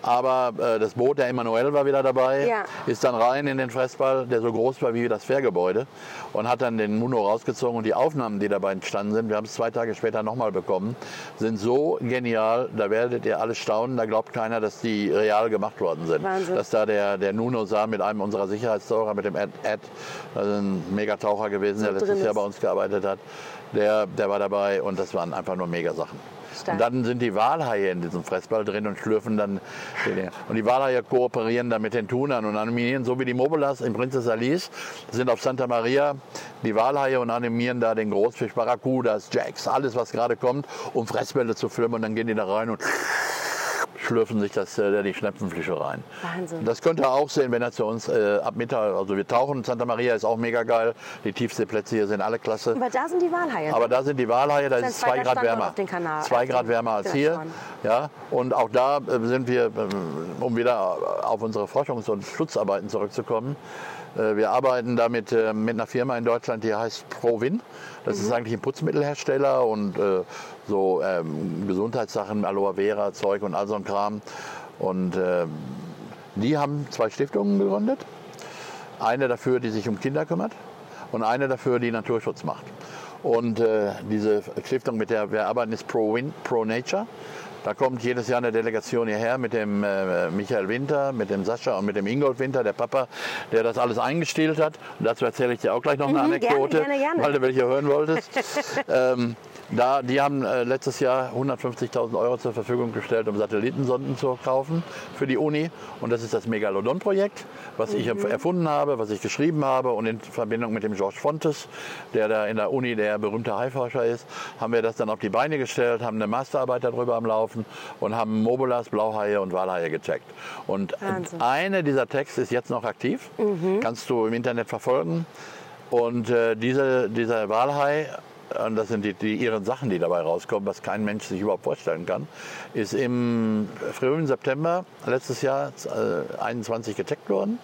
Speaker 3: Aber äh, das Boot, der Emanuel war wieder dabei,
Speaker 2: Ja.
Speaker 3: ist dann rein in den Fressball, der so groß war wie das Fährgebäude und hat dann den Muno rausgezogen. Und die Aufnahmen, die dabei entstanden sind, wir haben es zwei Tage später nochmal bekommen, sind so genial, da werdet ihr alle staunen, da glaubt keiner, dass die real gemacht worden sind.
Speaker 2: Wahnsinn.
Speaker 3: Dass da der, der Nuno sah mit einem unserer Sicherheitstaucher, mit dem Ed, Ed das ist ein Megataucher gewesen, der
Speaker 2: drin
Speaker 3: letztes Jahr bei uns gearbeitet hat, der, der war dabei und das waren einfach nur Megasachen.
Speaker 2: Stark.
Speaker 3: Und dann sind die Walhaie in diesem Fressball drin und schlürfen dann. Und die Walhaie kooperieren dann mit den Tunern und animieren, so wie die Mobulas in Princess Alice, sind auf Santa Maria die Walhaie und animieren da den Großfisch, Barracudas, Jacks, alles was gerade kommt, um Fressbälle zu filmen. Und dann gehen die da rein und schlürfen sich das, äh, die Schnepfenfische rein.
Speaker 2: Wahnsinn.
Speaker 3: Das könnt ihr auch sehen, wenn er zu uns äh, ab Mittag, also wir tauchen, Santa Maria ist auch mega geil. Die Tiefseeplätze hier sind alle klasse.
Speaker 2: Aber da sind die Walhaie.
Speaker 3: Aber da sind die Walhaie, da
Speaker 2: ist
Speaker 3: es zwei Grad wärmer.
Speaker 2: auf den Kanal-
Speaker 3: Zwei Grad wärmer als hier. Ja, und auch da äh, sind wir, äh, um wieder auf unsere Forschungs- und Schutzarbeiten zurückzukommen. äh, Wir arbeiten da mit, mit einer Firma in Deutschland, die heißt Provin. Das
Speaker 2: Mhm.
Speaker 3: ist eigentlich ein Putzmittelhersteller und so ähm, Gesundheitssachen, Aloe Vera, Zeug und all so ein Kram. Und ähm, die haben zwei Stiftungen gegründet. Eine dafür, die sich um Kinder kümmert und eine dafür, die Naturschutz macht. Und äh, diese Stiftung, mit der wir arbeiten, ist Pro, Win, Pro Nature. Da kommt jedes Jahr eine Delegation hierher mit dem äh, Michael Winter, mit dem Sascha und mit dem Ingold Winter, der Papa, der das alles eingestielt hat. Und dazu erzähle ich dir auch gleich noch eine
Speaker 2: Mhm,
Speaker 3: Anekdote,
Speaker 2: gerne, gerne, gerne.
Speaker 3: weil du welche hören wolltest. ähm, da, die haben äh, letztes Jahr 150.000 Euro zur Verfügung gestellt, um Satellitensonden zu kaufen für die Uni. Und das ist das Megalodon-Projekt, was ich
Speaker 2: Mhm.
Speaker 3: erfunden habe, was ich geschrieben habe. Und in Verbindung mit dem George Fontes, der da in der Uni der berühmte Haiforscher ist, haben wir das dann auf die Beine gestellt, haben eine Masterarbeit darüber am Laufen und haben Mobulas, Blauhaie und Walhaie gecheckt. Und
Speaker 2: Wahnsinn.
Speaker 3: eine dieser Texte ist jetzt noch aktiv, kannst du im Internet verfolgen. Und äh, diese, dieser Walhai, und das sind die, die ihren Sachen, die dabei rauskommen, was kein Mensch sich überhaupt vorstellen kann, ist im frühen September letztes Jahr äh, 21 gecheckt worden.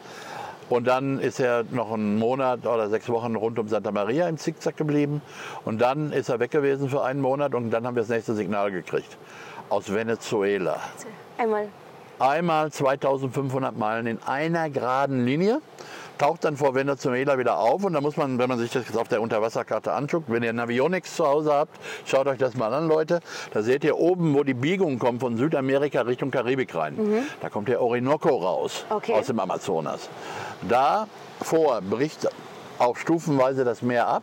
Speaker 3: Und dann ist er noch einen Monat oder sechs Wochen rund um Santa Maria im Zickzack geblieben. Und dann ist er weg gewesen für einen Monat und dann haben wir das nächste Signal gekriegt. Aus Venezuela.
Speaker 2: Einmal.
Speaker 3: Einmal 2500 Meilen in einer geraden Linie, taucht dann vor Venezuela wieder auf und da muss man, wenn man sich das jetzt auf der Unterwasserkarte anschaut, wenn ihr Navionics zu Hause habt, schaut euch das mal an, Leute. Da seht ihr oben, wo die Biegung kommt von Südamerika Richtung Karibik rein. Da kommt der Orinoco raus
Speaker 2: Okay.
Speaker 3: aus dem Amazonas. Da vor bricht auch stufenweise das Meer ab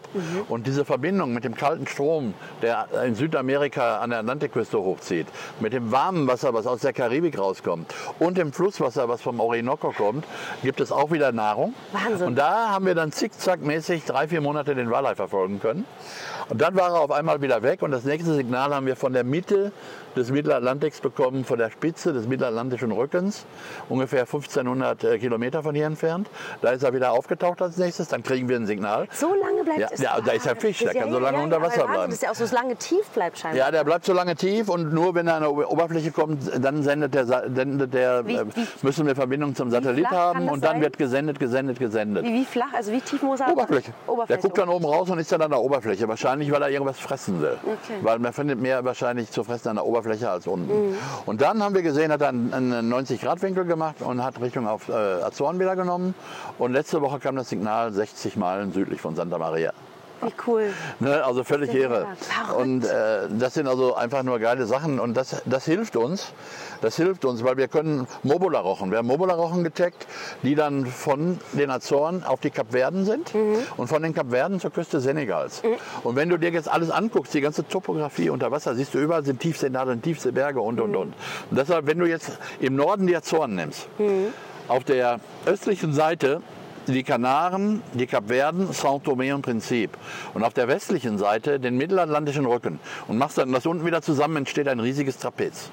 Speaker 3: und diese Verbindung mit dem kalten Strom, der in Südamerika an der Atlantikküste hochzieht, mit dem warmen Wasser, was aus der Karibik rauskommt und dem Flusswasser, was vom Orinoco kommt, gibt es auch wieder Nahrung.
Speaker 2: Wahnsinn.
Speaker 3: Und da haben wir dann zickzackmäßig drei, vier Monate den Wallei verfolgen können. Und dann war er auf einmal wieder weg und das nächste Signal haben wir von der Mitte des Mittelatlantiks bekommen, von der Spitze des Mittelatlantischen Rückens, ungefähr 1500 äh, Kilometer von hier entfernt. Da ist er wieder aufgetaucht als nächstes, dann kriegen wir ein Signal.
Speaker 2: So lange bleibt
Speaker 3: Ja,
Speaker 2: es.
Speaker 3: ja, da ist ja Fisch, der kann so lange unter Wasser bleiben.
Speaker 2: Das ist ja auch so lange tief bleibt scheinbar.
Speaker 3: Ja, der bleibt so lange tief und nur wenn er an der Ober- Oberfläche kommt, dann sendet der, sendet der
Speaker 2: Wie-
Speaker 3: äh,
Speaker 2: wie-
Speaker 3: müssen wir Verbindung zum Satellit haben und dann
Speaker 2: sein?
Speaker 3: wird gesendet, gesendet, gesendet.
Speaker 2: Wie, wie flach, also wie tief muss er?
Speaker 3: Oberfläche.
Speaker 2: Oberfläche.
Speaker 3: Der guckt dann oben raus und ist dann an der Oberfläche. Wahrscheinlich, weil er irgendwas fressen will.
Speaker 2: Okay.
Speaker 3: Weil man findet mehr wahrscheinlich zu fressen an der Oberfläche als unten. Und dann haben wir gesehen, hat er einen, einen 90-Grad-Winkel gemacht und hat Richtung auf äh, Azoren wieder genommen. Und letzte Woche kam das Signal 60 Meilen südlich von Santa Maria.
Speaker 2: Wie cool.
Speaker 3: Ne, also völlig irre. Und äh, das sind also einfach nur geile Sachen und das, das hilft uns. Das hilft uns, weil wir können Mobula-Rochen. Wir haben Mobula-Rochen gecheckt, die dann von den Azoren auf die Kapverden sind
Speaker 2: Mhm.
Speaker 3: und von den Kapverden zur Küste Senegals. Und wenn du dir jetzt alles anguckst, die ganze Topografie unter Wasser, siehst du überall sind Tiefseenadeln, Tiefseeberge und und und. Und deshalb, wenn du jetzt im Norden die Azoren nimmst, auf der östlichen Seite die Kanaren, die Kapverden, São Tomé und Prinzip. Und auf der westlichen Seite den mittelatlantischen Rücken. Und machst dann das unten wieder zusammen, entsteht ein riesiges Trapez.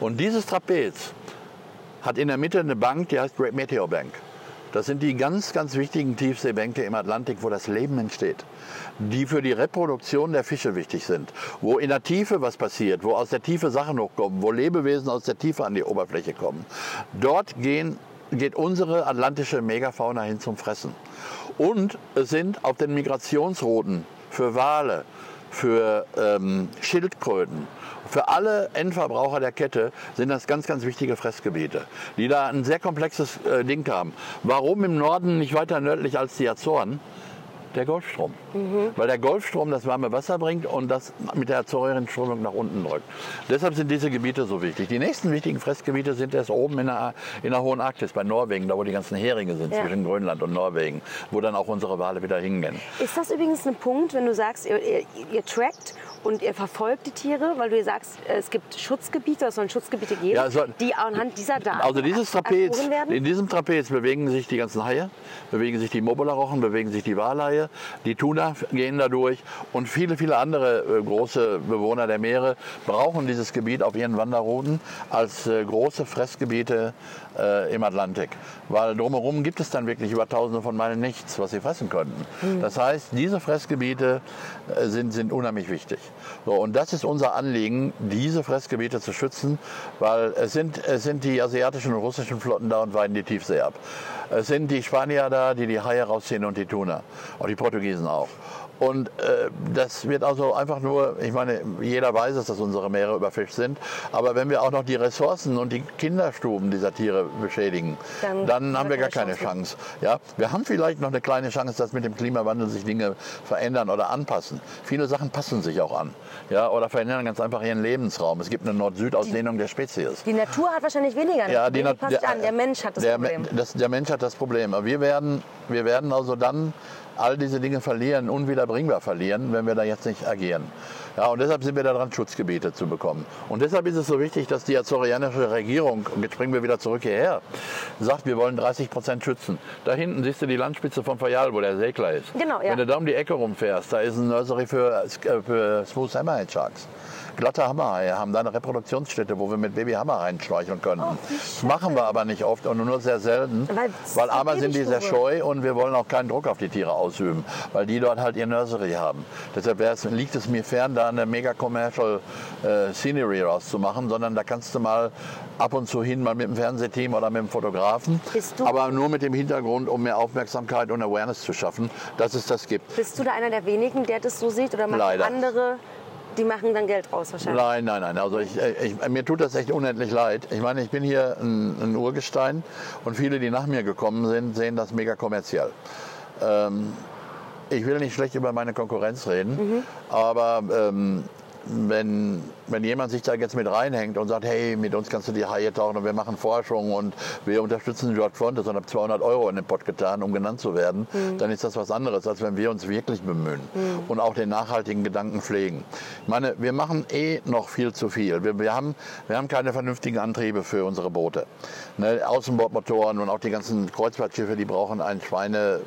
Speaker 3: Und dieses Trapez hat in der Mitte eine Bank, die heißt Great Meteor Bank. Das sind die ganz, ganz wichtigen Tiefseebänke im Atlantik, wo das Leben entsteht, die für die Reproduktion der Fische wichtig sind, wo in der Tiefe was passiert, wo aus der Tiefe Sachen hochkommen, wo Lebewesen aus der Tiefe an die Oberfläche kommen. Dort gehen, geht unsere atlantische Megafauna hin zum Fressen. Und es sind auf den Migrationsrouten für Wale, für ähm, Schildkröten, für alle Endverbraucher der Kette sind das ganz, ganz wichtige Fressgebiete, die da ein sehr komplexes äh, Ding haben. Warum im Norden nicht weiter nördlich als die Azoren? Der Golfstrom. Mhm. Weil der Golfstrom das warme Wasser bringt und das mit der Azorenströmung nach unten drückt. Deshalb sind diese Gebiete so wichtig. Die nächsten wichtigen Fressgebiete sind erst oben in der, in der Hohen Arktis, bei Norwegen, da wo die ganzen Heringe sind, ja. zwischen Grönland und Norwegen, wo dann auch unsere Wale wieder hingehen.
Speaker 2: Ist das übrigens ein Punkt, wenn du sagst, ihr, ihr, ihr trackt und ihr verfolgt die Tiere, weil du sagst, es gibt Schutzgebiete, es sollen Schutzgebiete geben, ja, also, die anhand dieser Daten
Speaker 3: Also dieses Trapez, in diesem Trapez bewegen sich die ganzen Haie, bewegen sich die Mobula-Rochen, bewegen sich die Walhaie, die Tuna gehen da durch und viele, viele andere äh, große Bewohner der Meere brauchen dieses Gebiet auf ihren Wanderrouten als äh, große Fressgebiete äh, im Atlantik. Weil drumherum gibt es dann wirklich über tausende von Meilen nichts, was sie fressen könnten. Mhm. Das heißt, diese Fressgebiete sind, sind unheimlich wichtig. So, und das ist unser Anliegen, diese Fressgebiete zu schützen, weil es sind, es sind die asiatischen und russischen Flotten da und weiden die Tiefsee ab. Es sind die Spanier da, die die Haie rausziehen und die Tuna. Und die Portugiesen auch. Und äh, das wird also einfach nur, ich meine, jeder weiß es, dass unsere Meere überfischt sind. Aber wenn wir auch noch die Ressourcen und die Kinderstuben dieser Tiere beschädigen, dann, dann haben wir gar keine Chance. Chance. Ja, wir haben vielleicht noch eine kleine Chance, dass mit dem Klimawandel sich Dinge verändern oder anpassen. Viele Sachen passen sich auch an. Ja, oder verändern ganz einfach ihren Lebensraum. Es gibt eine Nord-Süd-Ausdehnung der Spezies.
Speaker 2: Die Natur hat wahrscheinlich weniger.
Speaker 3: Ja, die Nat
Speaker 2: der, an. der Mensch hat das
Speaker 3: der,
Speaker 2: Problem.
Speaker 3: Das, der Mensch hat das Problem. Aber wir werden, wir werden also dann all diese Dinge verlieren, unwiederbringbar verlieren, wenn wir da jetzt nicht agieren. Ja, und deshalb sind wir daran, Schutzgebiete zu bekommen. Und deshalb ist es so wichtig, dass die azorianische Regierung, und jetzt springen wir wieder zurück hierher, sagt, wir wollen 30 Prozent schützen. Da hinten siehst du die Landspitze von Fayal, wo der Segler ist.
Speaker 2: Genau, ja.
Speaker 3: Wenn du da um die Ecke rumfährst, da ist ein Nursery für, äh, für Smooth Hammerhead Sharks glatte Hammerhaie haben da eine Reproduktionsstätte, wo wir mit Babyhammer reinschleichen könnten. Oh, das machen wir aber nicht oft und nur sehr selten, weil, weil einmal sind die sehr scheu und wir wollen auch keinen Druck auf die Tiere ausüben, weil die dort halt ihr Nursery haben. Deshalb liegt es mir fern, da eine mega commercial äh, Scenery rauszumachen, sondern da kannst du mal ab und zu hin, mal mit dem Fernsehteam oder mit dem Fotografen, aber nur mit dem Hintergrund, um mehr Aufmerksamkeit und Awareness zu schaffen, dass es das gibt.
Speaker 2: Bist du da einer der wenigen, der das so sieht oder machen andere die machen dann Geld raus wahrscheinlich.
Speaker 3: Nein, nein, nein. Also ich, ich, mir tut das echt unendlich leid. Ich meine, ich bin hier ein, ein Urgestein und viele, die nach mir gekommen sind, sehen das mega kommerziell. Ähm, ich will nicht schlecht über meine Konkurrenz reden, mhm. aber ähm, wenn, wenn jemand sich da jetzt mit reinhängt und sagt, hey, mit uns kannst du die Haie tauchen und wir machen Forschung und wir unterstützen George Fontes und habe 200 Euro in den Pott getan, um genannt zu werden, mhm. dann ist das was anderes, als wenn wir uns wirklich bemühen mhm. und auch den nachhaltigen Gedanken pflegen. Ich meine, wir machen eh noch viel zu viel. Wir, wir, haben, wir haben keine vernünftigen Antriebe für unsere Boote. Ne, Außenbordmotoren und auch die ganzen Kreuzfahrtschiffe, die brauchen ein Schweine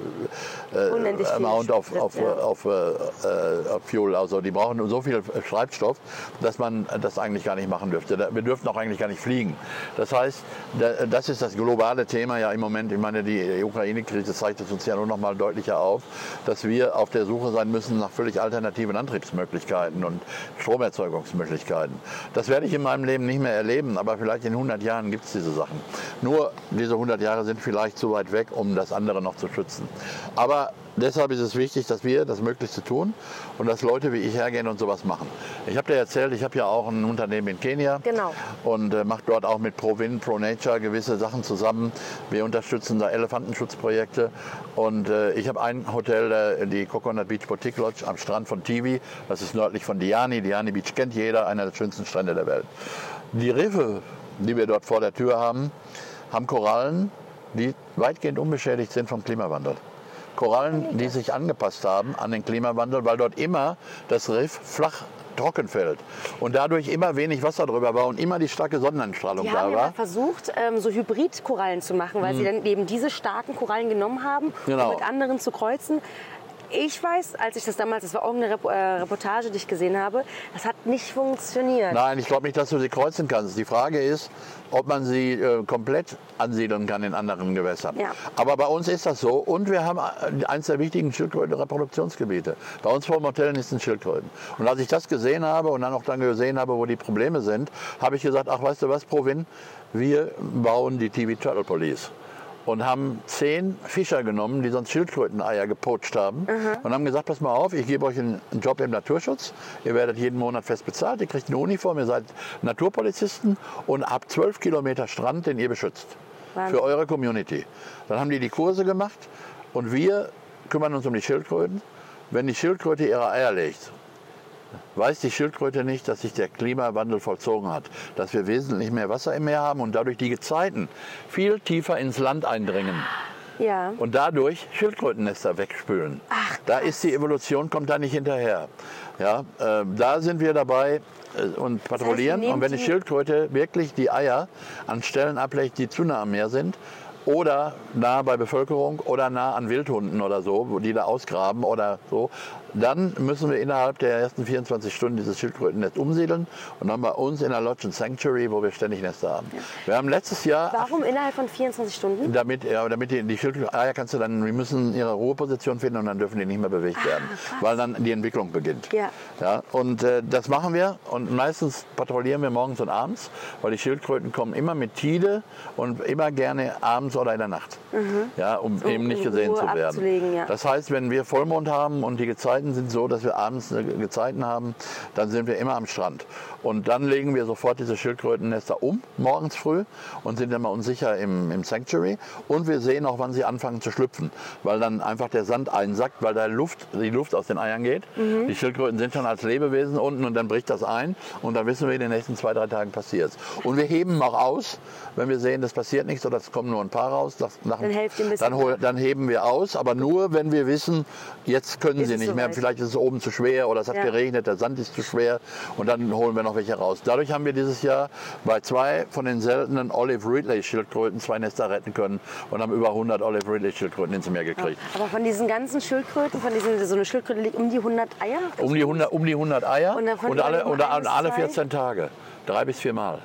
Speaker 3: äh, Amount of, of, ja. of, uh, uh, Fuel. Also die brauchen so viel Schreib Treibstoff, dass man das eigentlich gar nicht machen dürfte. Wir dürften auch eigentlich gar nicht fliegen. Das heißt, das ist das globale Thema ja im Moment. Ich meine, die Ukraine-Krise zeigt es uns ja nur noch mal deutlicher auf, dass wir auf der Suche sein müssen nach völlig alternativen Antriebsmöglichkeiten und Stromerzeugungsmöglichkeiten. Das werde ich in meinem Leben nicht mehr erleben, aber vielleicht in 100 Jahren gibt es diese Sachen. Nur diese 100 Jahre sind vielleicht zu weit weg, um das andere noch zu schützen. Aber deshalb ist es wichtig, dass wir das Möglichste tun und dass Leute wie ich hergehen und sowas machen. Ich habe dir erzählt, ich habe ja auch ein Unternehmen in Kenia
Speaker 2: genau.
Speaker 3: und äh, mache dort auch mit ProWin, ProNature gewisse Sachen zusammen. Wir unterstützen da Elefantenschutzprojekte und äh, ich habe ein Hotel, äh, die Coconut Beach Boutique Lodge am Strand von Tivi. Das ist nördlich von Diani. Diani Beach kennt jeder, einer der schönsten Strände der Welt. Die Riffe, die wir dort vor der Tür haben, haben Korallen, die weitgehend unbeschädigt sind vom Klimawandel. Korallen, die sich angepasst haben an den Klimawandel, weil dort immer das Riff flach trocken fällt und dadurch immer wenig Wasser drüber war und immer die starke Sonneneinstrahlung
Speaker 2: die
Speaker 3: da
Speaker 2: haben
Speaker 3: war.
Speaker 2: Ja versucht, ähm, so Hybridkorallen zu machen, weil mhm. sie dann eben diese starken Korallen genommen haben,
Speaker 3: genau.
Speaker 2: um mit anderen zu kreuzen. ich weiß, als ich das damals, das war auch eine Rep äh, Reportage, die ich gesehen habe, das hat nicht funktioniert.
Speaker 3: Nein, ich glaube nicht, dass du sie kreuzen kannst. Die Frage ist, ob man sie äh, komplett ansiedeln kann in anderen Gewässern.
Speaker 2: Ja.
Speaker 3: Aber bei uns ist das so. Und wir haben äh, eines der wichtigen Schildkröten-Reproduktionsgebiete. Bei uns vor dem Hotel ist ein Schildkröten. Und als ich das gesehen habe und dann auch dann gesehen habe, wo die Probleme sind, habe ich gesagt, ach weißt du was, Provin, wir bauen die TV Turtle Police und haben zehn Fischer genommen, die sonst Schildkröteneier gepoacht haben und haben gesagt, pass mal auf, ich gebe euch einen einen Job im Naturschutz, ihr werdet jeden Monat fest bezahlt, ihr kriegt eine Uniform, ihr seid Naturpolizisten und habt zwölf Kilometer Strand, den ihr beschützt.
Speaker 2: Wahnsinn.
Speaker 3: Für eure Community. Dann haben die die Kurse gemacht und wir kümmern uns um die Schildkröten. Wenn die Schildkröte ihre Eier legt, weiß die Schildkröte nicht, dass sich der Klimawandel vollzogen hat, dass wir wesentlich mehr Wasser im Meer haben und dadurch die Gezeiten viel tiefer ins Land eindringen
Speaker 2: Ja.
Speaker 3: und dadurch Schildkrötennester wegspülen. da ist die Evolution, kommt da nicht hinterher. Ja, äh, da sind wir dabei äh, und patrouillieren.
Speaker 2: ihr nehmt
Speaker 3: und wenn die Schildkröte wirklich die Eier an Stellen ablegt, die zu nah am Meer sind, oder nah bei Bevölkerung oder nah an Wildhunden oder so, die da ausgraben oder so, dann müssen wir innerhalb der ersten 24 Stunden dieses Schildkrötennest umsiedeln und dann bei uns in der Lodge and Sanctuary, wo wir ständig Nester haben. Wir haben letztes Jahr
Speaker 2: Warum innerhalb von 24 Stunden?
Speaker 3: damit, ja, damit die, die Schildkröten, kannst du dann, die müssen ihre Ruheposition finden und dann dürfen die nicht mehr bewegt werden, weil dann die Entwicklung beginnt.
Speaker 2: Ja.
Speaker 3: Ja, und äh, das machen wir und meistens patrouillieren wir morgens und abends, weil die Schildkröten kommen immer mit Tide und immer gerne abends oder in der Nacht, ja, um
Speaker 2: Um
Speaker 3: eben nicht gesehen
Speaker 2: Ruhe
Speaker 3: zu werden.
Speaker 2: ja.
Speaker 3: Das heißt, wenn wir Vollmond haben und die Gezeiten sind so, dass wir abends Gezeiten haben, dann sind wir immer am Strand. Und dann legen wir sofort diese Schildkrötennester um, morgens früh, und sind immer unsicher im, im Sanctuary. Und wir sehen auch, wann sie anfangen zu schlüpfen, weil dann einfach der Sand einsackt, weil da Luft, die Luft aus den Eiern geht.
Speaker 2: Mhm.
Speaker 3: Die Schildkröten sind schon als Lebewesen unten und dann bricht das ein. Und dann wissen wir, in den nächsten zwei, drei Tagen passiert Und wir heben auch aus, wenn wir sehen, das passiert nichts oder es kommen nur ein paar raus. Nach, nach,
Speaker 2: Dann
Speaker 3: dann, hol, dann heben wir aus, aber nur, wenn wir wissen, jetzt können
Speaker 2: Ist
Speaker 3: sie
Speaker 2: es
Speaker 3: nicht mehr.
Speaker 2: soweit?
Speaker 3: Vielleicht ist es oben zu schwer oder es hat
Speaker 2: Ja.
Speaker 3: geregnet, der Sand ist zu schwer und dann holen wir noch welche raus. Dadurch haben wir dieses Jahr bei zwei von den seltenen Olive Ridley Schildkröten zwei Nester retten können und haben über 100 Olive Ridley Schildkröten ins Meer gekriegt.
Speaker 2: Aber von diesen ganzen Schildkröten, von diesen, so eine Schildkröte liegt um die 100 Eier?
Speaker 3: Um die 100, um die 100 Eier
Speaker 2: Und
Speaker 3: und alle, und alle
Speaker 2: zwei?
Speaker 3: 14 Tage. Drei bis vier Mal.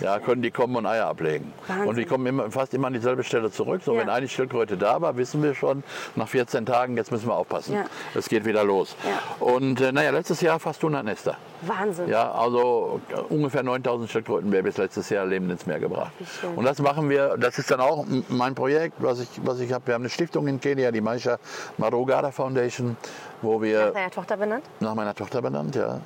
Speaker 3: Ja, können die kommen und Eier ablegen.
Speaker 2: Wahnsinn.
Speaker 3: Und die kommen immer, fast immer an dieselbe Stelle zurück. So,
Speaker 2: Ja.
Speaker 3: wenn eine Schildkröte da war, wissen wir schon, nach 14 Tagen, jetzt müssen wir aufpassen.
Speaker 2: Ja.
Speaker 3: Es geht wieder los.
Speaker 2: Ja.
Speaker 3: Und äh, naja, letztes Jahr fast 100 Nester.
Speaker 2: Wahnsinn.
Speaker 3: Ja, also äh, ungefähr 9000 Schildkrötenbabys letztes Jahr lebend ins Meer gebracht. Und das machen wir, das ist dann auch mein Projekt, was ich, was ich habe. Wir haben eine Stiftung in Kenia, die Maisha Marugada Foundation, wo wir
Speaker 2: Nach deiner Tochter benannt?
Speaker 3: nach meiner Tochter benannt, ja.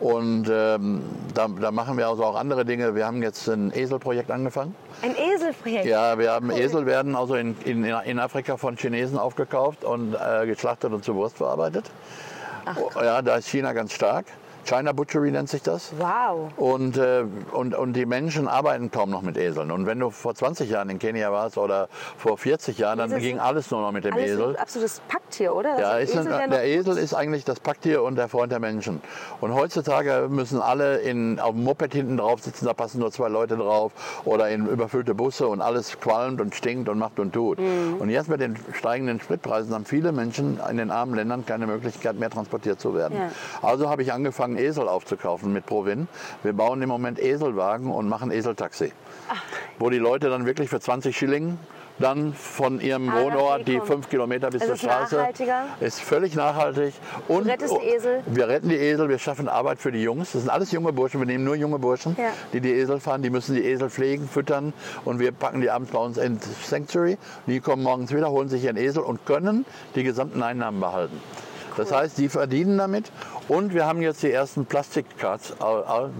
Speaker 3: Und ähm, da, da machen wir also auch andere Dinge. Wir haben jetzt ein Eselprojekt angefangen.
Speaker 2: Ein Eselprojekt.
Speaker 3: Ja, wir haben Esel werden also in, in, in Afrika von Chinesen aufgekauft und äh, geschlachtet und zu Wurst verarbeitet. Oh, ja, da ist China ganz stark. China Butchery nennt sich das.
Speaker 2: Wow.
Speaker 3: Und, äh, und, und die Menschen arbeiten kaum noch mit Eseln. Und wenn du vor 20 Jahren in Kenia warst oder vor 40 Jahren, dann
Speaker 2: Esel
Speaker 3: ging alles nur noch mit dem
Speaker 2: Alles
Speaker 3: Esel.
Speaker 2: ein absolutes Packtier, oder? Das
Speaker 3: Ja,
Speaker 2: heißt,
Speaker 3: ist ein,
Speaker 2: werden
Speaker 3: der Esel ist eigentlich das Packtier und der Freund der Menschen. Und heutzutage müssen alle in, auf dem Moped hinten drauf sitzen, da passen nur zwei Leute drauf oder in überfüllte Busse und alles qualmt und stinkt und macht und tut.
Speaker 2: Mhm.
Speaker 3: Und jetzt mit den steigenden Spritpreisen haben viele Menschen in den armen Ländern keine Möglichkeit mehr transportiert zu werden.
Speaker 2: Ja.
Speaker 3: Also habe ich angefangen, Esel aufzukaufen mit Provin. Wir bauen im Moment Eselwagen und machen Eseltaxi. Wo die Leute dann wirklich für 20 Schilling dann von ihrem
Speaker 2: A nach B
Speaker 3: Wohnort die fünf Kilometer bis
Speaker 2: Es
Speaker 3: zur
Speaker 2: ist
Speaker 3: Straße.
Speaker 2: nachhaltiger.
Speaker 3: Ist völlig nachhaltig. Und
Speaker 2: rettest die Esel.
Speaker 3: Wir retten die Esel, wir schaffen Arbeit für die Jungs. Das sind alles junge Burschen, wir nehmen nur junge Burschen,
Speaker 2: Ja.
Speaker 3: die die Esel fahren. Die müssen die Esel pflegen, füttern und wir packen die abends bei uns ins Sanctuary. Die kommen morgens wieder, holen sich ihren Esel und können die gesamten Einnahmen behalten. Das heißt, die verdienen damit und wir haben jetzt die ersten Plastikcards,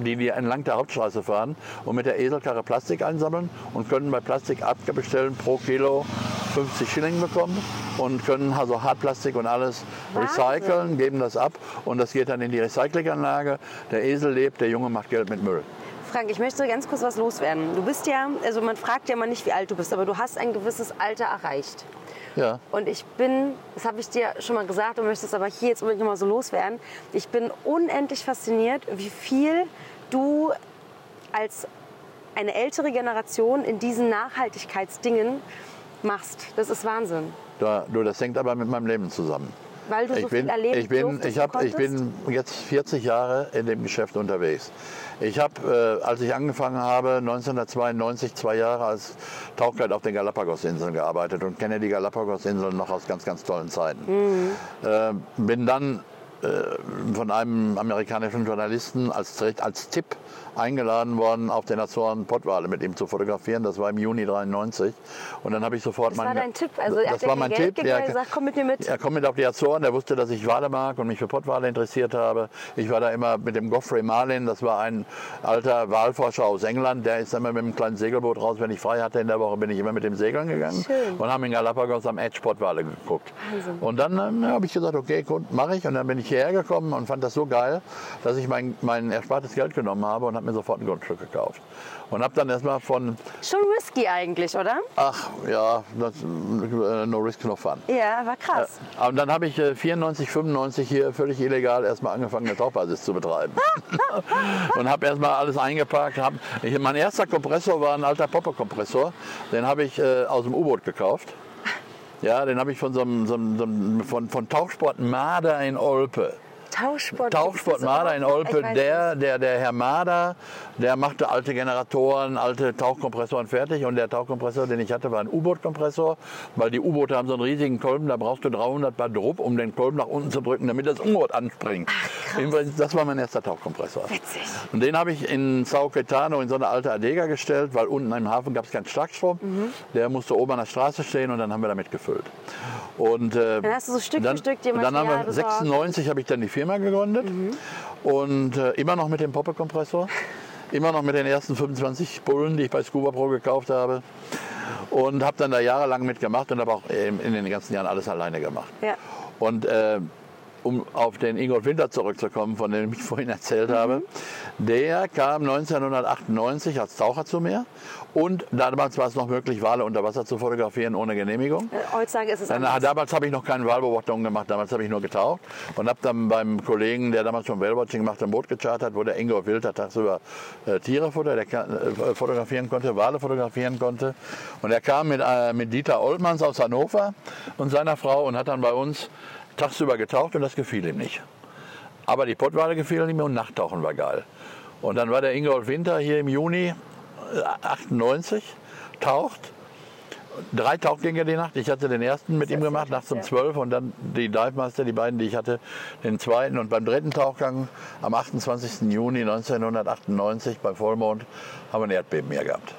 Speaker 3: die wir entlang der Hauptstraße fahren und mit der Eselkarre Plastik einsammeln und können bei Plastik abgebestellen pro Kilo 50 Schilling bekommen und können also Hartplastik und alles
Speaker 2: Wahnsinn.
Speaker 3: recyceln, geben das ab und das geht dann in die Recyclinganlage. Der Esel lebt, der Junge macht Geld mit Müll.
Speaker 2: Frank, ich möchte ganz kurz was loswerden. Du bist ja, also man fragt ja mal nicht, wie alt du bist, aber du hast ein gewisses Alter erreicht.
Speaker 3: Ja.
Speaker 2: Und ich bin, das habe ich dir schon mal gesagt und möchte es aber hier jetzt unbedingt noch mal so loswerden. Ich bin unendlich fasziniert, wie viel du als eine ältere Generation in diesen Nachhaltigkeitsdingen machst. Das ist Wahnsinn.
Speaker 3: Du, das hängt aber mit meinem Leben zusammen.
Speaker 2: Weil du so
Speaker 3: Ich bin,
Speaker 2: viel erleben
Speaker 3: ich, bin, ich, hab, ich bin jetzt 40 Jahre in dem Geschäft unterwegs. Ich habe, äh, als ich angefangen habe, 1992 zwei Jahre als Tauchguide auf den Galapagos-Inseln gearbeitet und kenne die Galapagos-Inseln noch aus ganz, ganz tollen Zeiten.
Speaker 2: Mhm.
Speaker 3: Äh, bin dann äh, von einem amerikanischen Journalisten als, als Tipp eingeladen worden, auf den Azoren Pottwale mit ihm zu fotografieren. Das war im Juni 93. Und dann habe ich sofort
Speaker 2: Das war
Speaker 3: meinen-
Speaker 2: dein Tipp. Also er hat
Speaker 3: das
Speaker 2: dir
Speaker 3: war mein
Speaker 2: Geld
Speaker 3: Tipp. Der-
Speaker 2: er gesagt, komm mit mir mit.
Speaker 3: er kommt mit auf die Azoren, der wusste, dass ich Wale mag und mich für Pottwale interessiert habe. Ich war da immer mit dem Geoffrey Marlin, das war ein alter Walforscher aus England, der ist immer mit einem kleinen Segelboot raus. Wenn ich frei hatte in der Woche, bin ich immer mit dem Segeln gegangen
Speaker 2: Schön.
Speaker 3: und haben in Galapagos am Edge Pottwale geguckt.
Speaker 2: Wahnsinn.
Speaker 3: Und dann ähm, habe ich gesagt, okay, gut, mache ich. Und dann bin ich hierher gekommen und fand das so geil, dass ich mein, mein erspartes Geld genommen habe und habe mir sofort ein Grundstück gekauft. Und habe dann erstmal von,
Speaker 2: Schon risky eigentlich, oder?
Speaker 3: ach ja, das, äh, no risk, no fun.
Speaker 2: Ja, war krass.
Speaker 3: Und dann habe ich äh, 94, 95 hier völlig illegal erstmal angefangen, eine Tauchbasis zu betreiben. und habe erstmal alles eingepackt. Hab, ich, mein erster Kompressor war ein alter Popper-Kompressor. Den habe ich äh, aus dem U-Boot gekauft. Ja, den habe ich von, so einem, so einem, so einem, von, von Tauchsport Marder in Olpe.
Speaker 2: Tauchsport.
Speaker 3: Tauchsport Marder in? Olpe, der, der, der Herr Marder, der machte alte Generatoren, alte Tauchkompressoren fertig und der Tauchkompressor, den ich hatte, war ein U-Boot-Kompressor, weil die U-Boote haben so einen riesigen Kolben, da brauchst du 300 Bar Druck, um den Kolben nach unten zu drücken, damit das U-Boot anspringt. Jedenfalls, das war mein erster Tauchkompressor.
Speaker 2: Witzig.
Speaker 3: Und den habe ich in Sao Caetano in so eine alte Adega gestellt, weil unten im Hafen gab es keinen Starkstrom.
Speaker 2: Mhm.
Speaker 3: Der musste oben an der Straße stehen und dann haben wir damit gefüllt. Und, äh,
Speaker 2: Dann hast du so Stück für
Speaker 3: dann,
Speaker 2: Stück dir
Speaker 3: und dann haben
Speaker 2: Material
Speaker 3: wir
Speaker 2: besorgt.
Speaker 3: 96 habe ich dann die Firma gegründet und äh, immer noch mit dem Poppe-Kompressor, immer noch mit den ersten 25 Bullen, die ich bei Scuba Pro gekauft habe und habe dann da jahrelang mitgemacht und habe auch in, in den ganzen Jahren alles alleine gemacht.
Speaker 2: Ja.
Speaker 3: Und äh, um auf den Ingolf Winter zurückzukommen, von dem ich vorhin erzählt habe, der kam 1998 als Taucher zu mir und damals war es noch möglich, Wale unter Wasser zu fotografieren ohne Genehmigung.
Speaker 2: Äh, Heutzutage ist es anders.
Speaker 3: damals habe ich noch keine Wahlbeobachtung gemacht, damals habe ich nur getaucht und habe dann beim Kollegen, der damals schon Whale-Watching gemacht hat, ein Boot gechartert, wo der Ingolf Wilter tagsüber äh, Tiere äh, fotografieren konnte, Wale fotografieren konnte. Und er kam mit, äh, mit Dieter Oldmanns aus Hannover und seiner Frau und hat dann bei uns tagsüber getaucht und das gefiel ihm nicht. Aber die Pottwale gefielen ihm und Nachttauchen war geil. Und dann war der Ingolf Winter hier im Juni äh, 98, taucht drei Tauchgänge die Nacht. Ich hatte den ersten mit ihm gemacht, nachts um 12 und dann die Dive Master, die beiden, die ich hatte, den zweiten. Und beim dritten Tauchgang am 28. Juni 1998 bei Vollmond haben wir ein Erdbeben hier gehabt.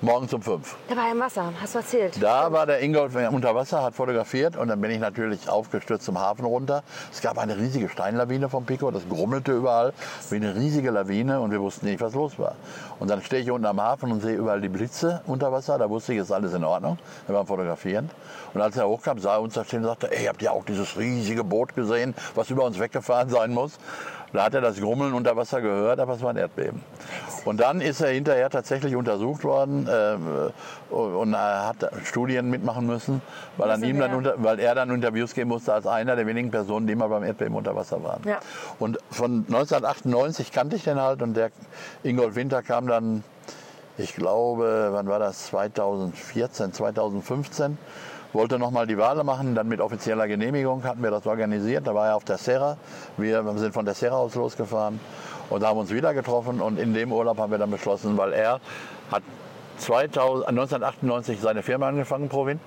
Speaker 3: Morgens um 5.
Speaker 2: Der war im Wasser, hast du erzählt.
Speaker 3: Da war der Ingolf unter Wasser, hat fotografiert und dann bin ich natürlich aufgestürzt zum Hafen runter. Es gab eine riesige Steinlawine vom Pico, das grummelte überall wie eine riesige Lawine und wir wussten nicht, was los war. Und dann stehe ich unten am Hafen und sehe überall die Blitze unter Wasser, da wusste ich, ist alles in Ordnung. Wir waren fotografieren. Und als er hochkam, sah er uns da stehen und sagte, ey, habt ihr auch dieses riesige Boot gesehen, was über uns weggefahren sein muss? Da hat er das Grummeln unter Wasser gehört, aber es war ein Erdbeben. Und dann ist er hinterher tatsächlich untersucht worden ähm, und er hat Studien mitmachen müssen, weil, an ihm dann unter, weil er dann Interviews geben musste als einer der wenigen Personen, die mal beim Erdbeben unter Wasser waren.
Speaker 2: Ja.
Speaker 3: Und von 1998 kannte ich den halt und der Ingolf Winter kam dann, ich glaube, wann war das? 2014, 2015 wollte nochmal die Wale machen, dann mit offizieller Genehmigung hatten wir das organisiert. Da war er auf der Serra. Wir sind von der Serra aus losgefahren und haben uns wieder getroffen. Und in dem Urlaub haben wir dann beschlossen, weil er hat 2000, 1998 seine Firma angefangen, Provin,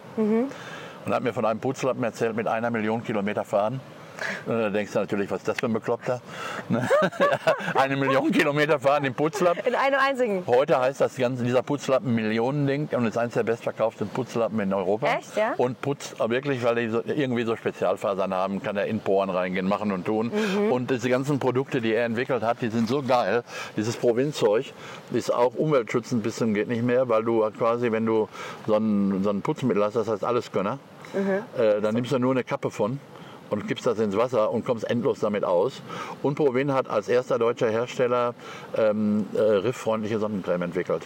Speaker 3: und hat mir von einem Putzlappen erzählt mit einer Million Kilometer fahren. Und da denkst du natürlich, was ist das für ein Bekloppter? Ne? Eine Million Kilometer fahren im Putzlappen.
Speaker 2: In einem einzigen.
Speaker 3: Heute heißt das Ganze, dieser Putzlappen Millionending und ist eines der bestverkauften Putzlappen in Europa.
Speaker 2: Echt, ja?
Speaker 3: Und putzt wirklich, weil die so, irgendwie so Spezialfasern haben, kann er in Poren reingehen, machen und tun.
Speaker 2: Mhm.
Speaker 3: Und diese ganzen Produkte, die er entwickelt hat, die sind so geil. Dieses Provinzzeug ist auch umweltschützend bis zum geht nicht mehr, weil du quasi, wenn du so ein, so ein Putzmittel hast, das heißt Alleskönner,
Speaker 2: Mhm.
Speaker 3: äh, dann nimmst du nur eine Kappe von und gibst das ins Wasser und kommst endlos damit aus. Und Provin hat als erster deutscher Hersteller ähm, äh, rifffreundliche Sonnencreme entwickelt.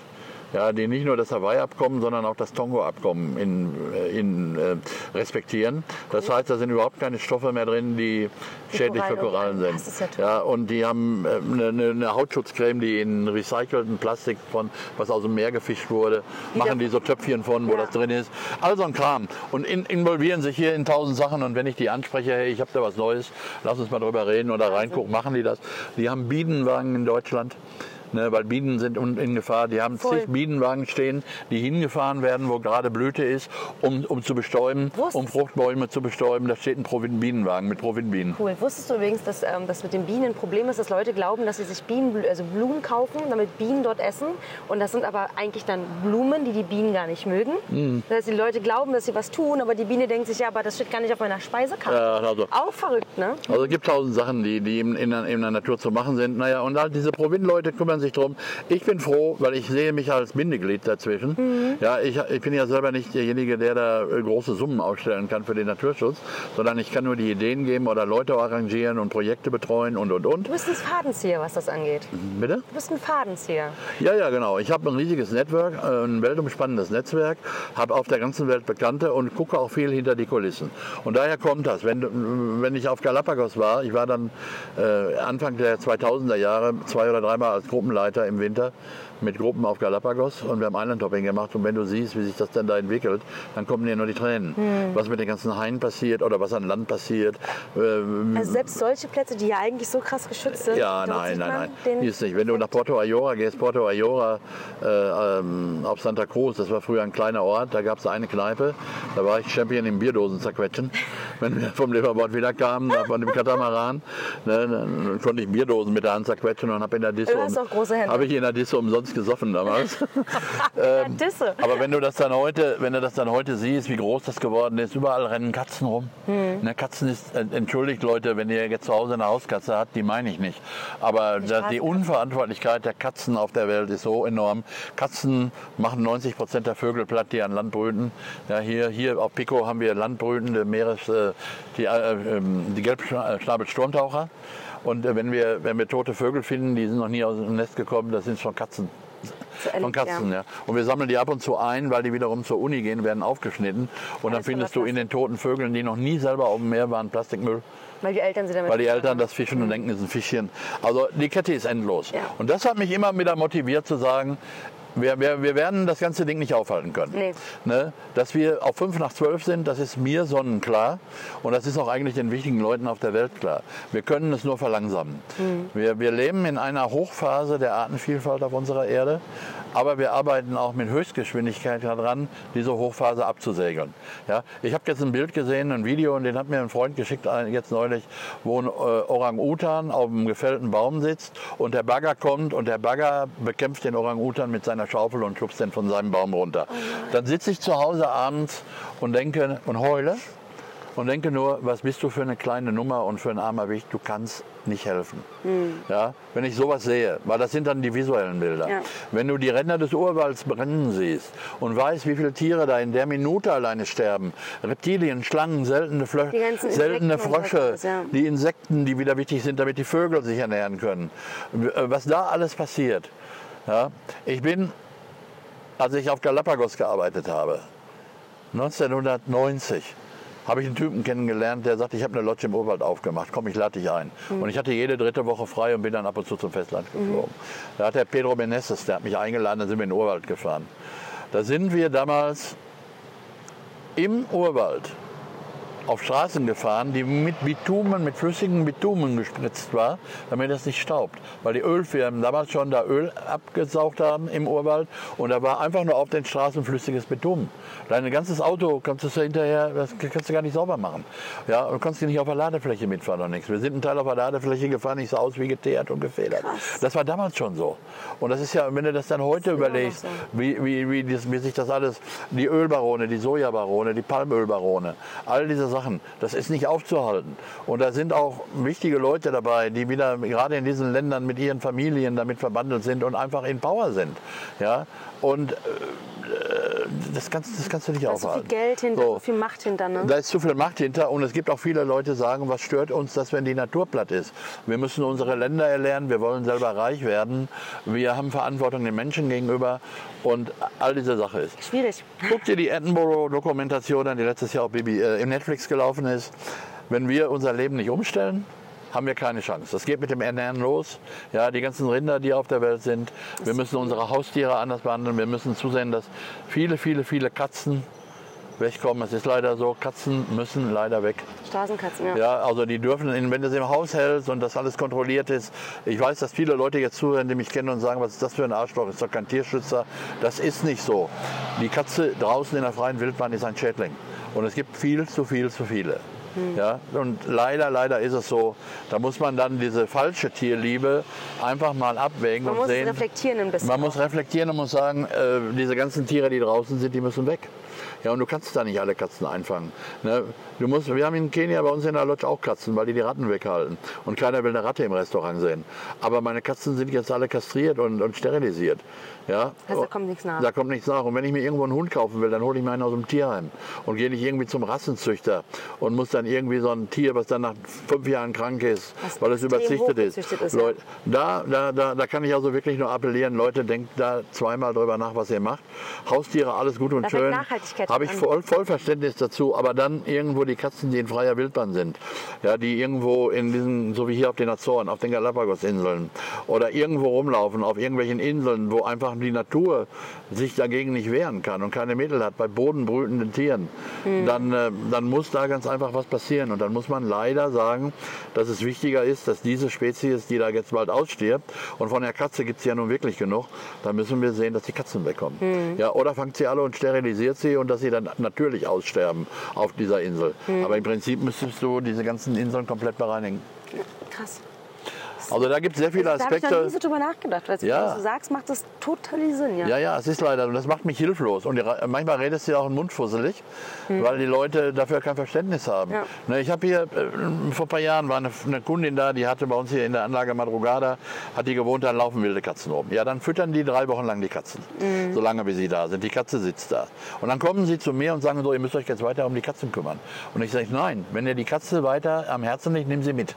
Speaker 3: Ja, die nicht nur das Hawaii-Abkommen, sondern auch das Tongo-Abkommen in, äh, in, äh, respektieren. Das heißt, da sind überhaupt keine Stoffe mehr drin, die schädlich für Korallen sind.
Speaker 2: Das ist ja toll.
Speaker 3: Ja, und die haben äh, eine, eine- Hautschutzcreme, die in recycelten Plastik von was aus dem Meer gefischt wurde, machen die so Töpfchen von, wo
Speaker 2: Ja.
Speaker 3: das drin ist. All so ein Kram. Und in, involvieren sich hier in tausend Sachen. Und wenn ich die anspreche, hey, ich habe da was Neues, lass uns mal drüber reden oder reingucken, machen die das. Die haben Bienenwagen in Deutschland. Ne, weil Bienen sind in Gefahr. Die haben
Speaker 2: Voll.
Speaker 3: zig Bienenwagen stehen, die hingefahren werden, wo gerade Blüte ist, um, um zu bestäuben,
Speaker 2: Wusstest-
Speaker 3: um Fruchtbäume zu bestäuben. Da steht ein Provin-Bienenwagen mit Provin-Bienen.
Speaker 2: Cool. Wusstest du übrigens, dass ähm, das mit den Bienen ein Problem ist, dass Leute glauben, dass sie sich Bienen, also Blumen kaufen, damit Bienen dort essen. Und das sind aber eigentlich dann Blumen, die die Bienen gar nicht mögen.
Speaker 3: Mhm.
Speaker 2: Das heißt, die Leute glauben, dass sie was tun, aber die Biene denkt sich, ja, aber das steht gar nicht auf meiner Speisekarte.
Speaker 3: Ja, also.
Speaker 2: Auch verrückt, ne?
Speaker 3: Also es gibt tausend Sachen, die, die in, in, der- in der Natur zu machen sind. Naja, und halt diese Provin-Leute kümmern sich drum. Ich bin froh, weil ich sehe mich als Bindeglied dazwischen.
Speaker 2: Mhm.
Speaker 3: Ja, ich, ich bin ja selber nicht derjenige, der da äh, große Summen ausstellen kann für den Naturschutz, sondern ich kann nur die Ideen geben oder Leute arrangieren und Projekte betreuen und, und, und.
Speaker 2: Du bist ein Fadenzieher, was das angeht.
Speaker 3: Bitte?
Speaker 2: Du bist ein Fadenzieher.
Speaker 3: Ja, ja, genau. Ich habe ein riesiges Network, äh, ein weltumspannendes Netzwerk, habe auf der ganzen Welt Bekannte und gucke auch viel hinter die Kulissen. Und daher kommt das. Wenn, wenn ich auf Galapagos war, ich war dann äh, Anfang der 2000er Jahre zwei oder dreimal als Gruppenleiter im Winter mit Gruppen auf Galapagos und wir haben Island-Hopping gemacht. Und wenn du siehst, wie sich das dann da entwickelt, dann kommen dir nur die Tränen. Was mit den ganzen Haien passiert oder was an Land passiert. Äh,
Speaker 2: Also selbst solche Plätze, die ja eigentlich so krass geschützt sind.
Speaker 3: ja, nein, nein, nein. Die ist nicht. Wenn du nach Porto Ayora gehst, Porto Ayora äh, ähm, auf Santa Cruz, das war früher ein kleiner Ort, da gab es eine Kneipe, da war ich Champion im Bierdosen zerquetschen. Wenn wir vom Liverboard wieder kamen, von dem Katamaran, ne, dann konnte ich Bierdosen mit der Hand zerquetschen und habe in der Disse,
Speaker 2: Hände.
Speaker 3: habe ich in der Disse umsonst gesoffen damals.
Speaker 2: Disse.
Speaker 3: Aber wenn du das dann heute, wenn du das dann heute siehst, wie groß das geworden ist, überall rennen Katzen rum. Ne, Katzen ist, äh, entschuldigt Leute, wenn ihr jetzt zu Hause eine Hauskatze habt, die meine ich nicht. Aber da, die Unverantwortlichkeit der Katzen auf der Welt ist so enorm. Katzen machen 90 Prozent der Vögel platt, die an Land brüten. Ja, hier, hier auf Pico haben wir landbrütende Meeres, äh, die, äh, ähm, die Gelbschnabelsturmtaucher. Und äh, wenn wir, wenn wir tote Vögel finden, die sind noch nie aus dem Nest gekommen, das sind schon Katzen. Von Katzen, ja. Und wir sammeln die ab und zu ein, weil die wiederum zur Uni gehen, werden aufgeschnitten. Und dann findest du in den toten Vögeln, die noch nie selber auf dem Meer waren, Plastikmüll.
Speaker 2: Weil die Eltern sie damit.
Speaker 3: Weil die Eltern das fischen und denken, es ist ein Fischchen. Also die Kette ist endlos.
Speaker 2: Ja.
Speaker 3: Und das hat mich immer wieder motiviert zu sagen, wir, wir, wir werden das ganze Ding nicht aufhalten können.
Speaker 2: Nee.
Speaker 3: Ne? Dass wir auf 5 nach 12 sind, das ist mir sonnenklar. Und das ist auch eigentlich den wichtigen Leuten auf der Welt klar. Wir können es nur verlangsamen. Wir, wir leben in einer Hochphase der Artenvielfalt auf unserer Erde. Aber wir arbeiten auch mit Höchstgeschwindigkeit daran, diese Hochphase abzusegeln. Ja, ich habe jetzt ein Bild gesehen, ein Video, und den hat mir ein Freund geschickt ein- jetzt neulich, wo ein äh, Orang-Utan auf einem gefällten Baum sitzt und der Bagger kommt und der Bagger bekämpft den Orang-Utan mit seiner Schaufel und schubst den von seinem Baum runter. Dann sitze ich zu Hause abends und denke und heule und denke nur, was bist du für eine kleine Nummer und für ein armer Wicht, du kannst nicht helfen. Ja, wenn ich sowas sehe, weil das sind dann die visuellen Bilder.
Speaker 2: Ja.
Speaker 3: Wenn du die Ränder des Urwalds brennen siehst und weißt, wie viele Tiere da in der Minute alleine sterben, Reptilien, Schlangen, seltene, Flö seltene Frösche,
Speaker 2: sowas, ja.
Speaker 3: die Insekten, die wieder wichtig sind, damit die Vögel sich ernähren können. Äh, Was da alles passiert. Ja, ich bin, als ich auf Galapagos gearbeitet habe, 1990 habe ich einen Typen kennengelernt, der sagt, ich habe eine Lodge im Urwald aufgemacht, komm, ich lade dich ein. Und ich hatte jede dritte Woche frei und bin dann ab und zu zum Festland geflogen. Da hat der Pedro Benesses, der hat mich eingeladen, dann sind wir in den Urwald gefahren. Da sind wir damals im Urwald auf Straßen gefahren, die mit Bitumen, mit flüssigem Bitumen gespritzt war, damit es nicht staubt. Weil die Ölfirmen damals schon da Öl abgesaugt haben im Urwald und da war einfach nur auf den Straßen flüssiges Bitumen. Dein ganzes Auto kannst du hinterher, das kannst du gar nicht sauber machen. Ja, du kannst nicht auf der Ladefläche mitfahren und nichts. Wir sind einen Teil auf der Ladefläche gefahren, ich sah aus wie geteert und gefedert. Das war damals schon so. Und das ist ja, wenn du das dann heute überlegst,
Speaker 2: so.
Speaker 3: wie, wie, wie, das, wie sich das alles, die Ölbarone, die Sojabarone, die Palmölbarone, all diese Sachen, das ist nicht aufzuhalten. Und da sind auch wichtige Leute dabei, die wieder gerade in diesen Ländern mit ihren Familien damit verbandelt sind und einfach in Power sind. Ja? Und äh, das kannst, das kannst du nicht
Speaker 2: Da ist so viel
Speaker 3: aufhalten.
Speaker 2: Geld hinter,
Speaker 3: So.
Speaker 2: viel Macht hinter. Ne?
Speaker 3: Da ist zu viel Macht hinter und es gibt auch viele Leute, die sagen, was stört uns, dass wenn die Natur platt ist. Wir müssen unsere Länder erlernen, wir wollen selber reich werden, wir haben Verantwortung den Menschen gegenüber und all diese Sache ist.
Speaker 2: Schwierig.
Speaker 3: Guck dir die Attenborough-Dokumentation an, die letztes Jahr auf BB, äh, im Netflix gelaufen ist. Wenn wir unser Leben nicht umstellen, haben wir keine Chance. Das geht mit dem Ernähren los. Ja, die ganzen Rinder, die auf der Welt sind. Wir müssen unsere Haustiere anders behandeln. Wir müssen zusehen, dass viele, viele, viele Katzen wegkommen. Es ist leider so, Katzen müssen leider weg.
Speaker 2: Straßenkatzen, ja.
Speaker 3: Ja, also die dürfen, wenn du sie im Haus hältst und das alles kontrolliert ist. Ich weiß, dass viele Leute jetzt zuhören, die mich kennen und sagen, was ist das für ein Arschloch, ist doch kein Tierschützer. Das ist nicht so. Die Katze draußen in der freien Wildbahn ist ein Schädling. Und es gibt viel zu viel zu viele. Ja, und leider, leider ist es so, da muss man dann diese falsche Tierliebe einfach mal abwägen
Speaker 2: Man
Speaker 3: und
Speaker 2: muss
Speaker 3: sehen.
Speaker 2: reflektieren ein bisschen.
Speaker 3: Man muss reflektieren und muss sagen, äh, diese ganzen Tiere, die draußen sind, die müssen weg. Ja, und du kannst da nicht alle Katzen einfangen. Ne? Du musst, wir haben in Kenia bei uns in der Lodge auch Katzen, weil die die Ratten weghalten. Und keiner will eine Ratte im Restaurant sehen. Aber meine Katzen sind jetzt alle kastriert und, und sterilisiert. Ja?
Speaker 2: Also da kommt nichts nach.
Speaker 3: Da kommt nichts nach. Und wenn ich mir irgendwo einen Hund kaufen will, dann hole ich mir einen aus dem Tierheim und gehe nicht irgendwie zum Rassenzüchter und muss dann irgendwie so ein Tier, was dann nach fünf Jahren krank ist,
Speaker 2: Was
Speaker 3: weil es
Speaker 2: extrem
Speaker 3: überzüchtet ist.
Speaker 2: ist, ja.
Speaker 3: Leute, da, da, da, da kann ich also wirklich nur appellieren, Leute, denkt da zweimal drüber nach, was ihr macht. Haustiere, alles gut und
Speaker 2: Da
Speaker 3: schön. Habe ich voll, voll Verständnis dazu, aber dann irgendwo die Katzen, die in freier Wildbahn sind, ja, die irgendwo in diesen, so wie hier auf den Azoren, auf den Galapagos-Inseln oder irgendwo rumlaufen, auf irgendwelchen Inseln, wo einfach die Natur sich dagegen nicht wehren kann und keine Mittel hat, bei bodenbrütenden Tieren,
Speaker 2: Hm.
Speaker 3: dann, äh, dann muss da ganz einfach was passieren. Und dann muss man leider sagen, dass es wichtiger ist, dass diese Spezies, die da jetzt bald ausstirbt, und von der Katze gibt es ja nun wirklich genug, da müssen wir sehen, dass die Katzen wegkommen.
Speaker 2: Hm.
Speaker 3: Ja, oder fangt sie alle und sterilisiert sie und dass sie dann natürlich aussterben auf dieser Insel.
Speaker 2: Hm.
Speaker 3: Aber im Prinzip müsstest du diese ganzen Inseln komplett bereinigen.
Speaker 2: Krass.
Speaker 3: Also da gibt es sehr viele
Speaker 2: Da habe ich noch
Speaker 3: Aspekte.
Speaker 2: nie so drüber nachgedacht. Weil
Speaker 3: Ja.
Speaker 2: du sagst, macht das total Sinn. Ja.
Speaker 3: Ja, ja, es ist leider und das macht mich hilflos. Und manchmal redest du ja auch den Mund fusselig, weil die Leute dafür kein Verständnis haben.
Speaker 2: Ja.
Speaker 3: Ne, ich habe hier, äh, vor ein paar Jahren war eine, eine Kundin da, die hatte bei uns hier in der Anlage Madrugada, hat die gewohnt, da laufen wilde Katzen oben. Ja, dann füttern die drei Wochen lang die Katzen, solange bis sie da sind. Die Katze sitzt da. Und dann kommen sie zu mir und sagen so, ihr müsst euch jetzt weiter um die Katzen kümmern. Und ich sage, nein, wenn ihr die Katze weiter am Herzen liegt, nimm sie mit.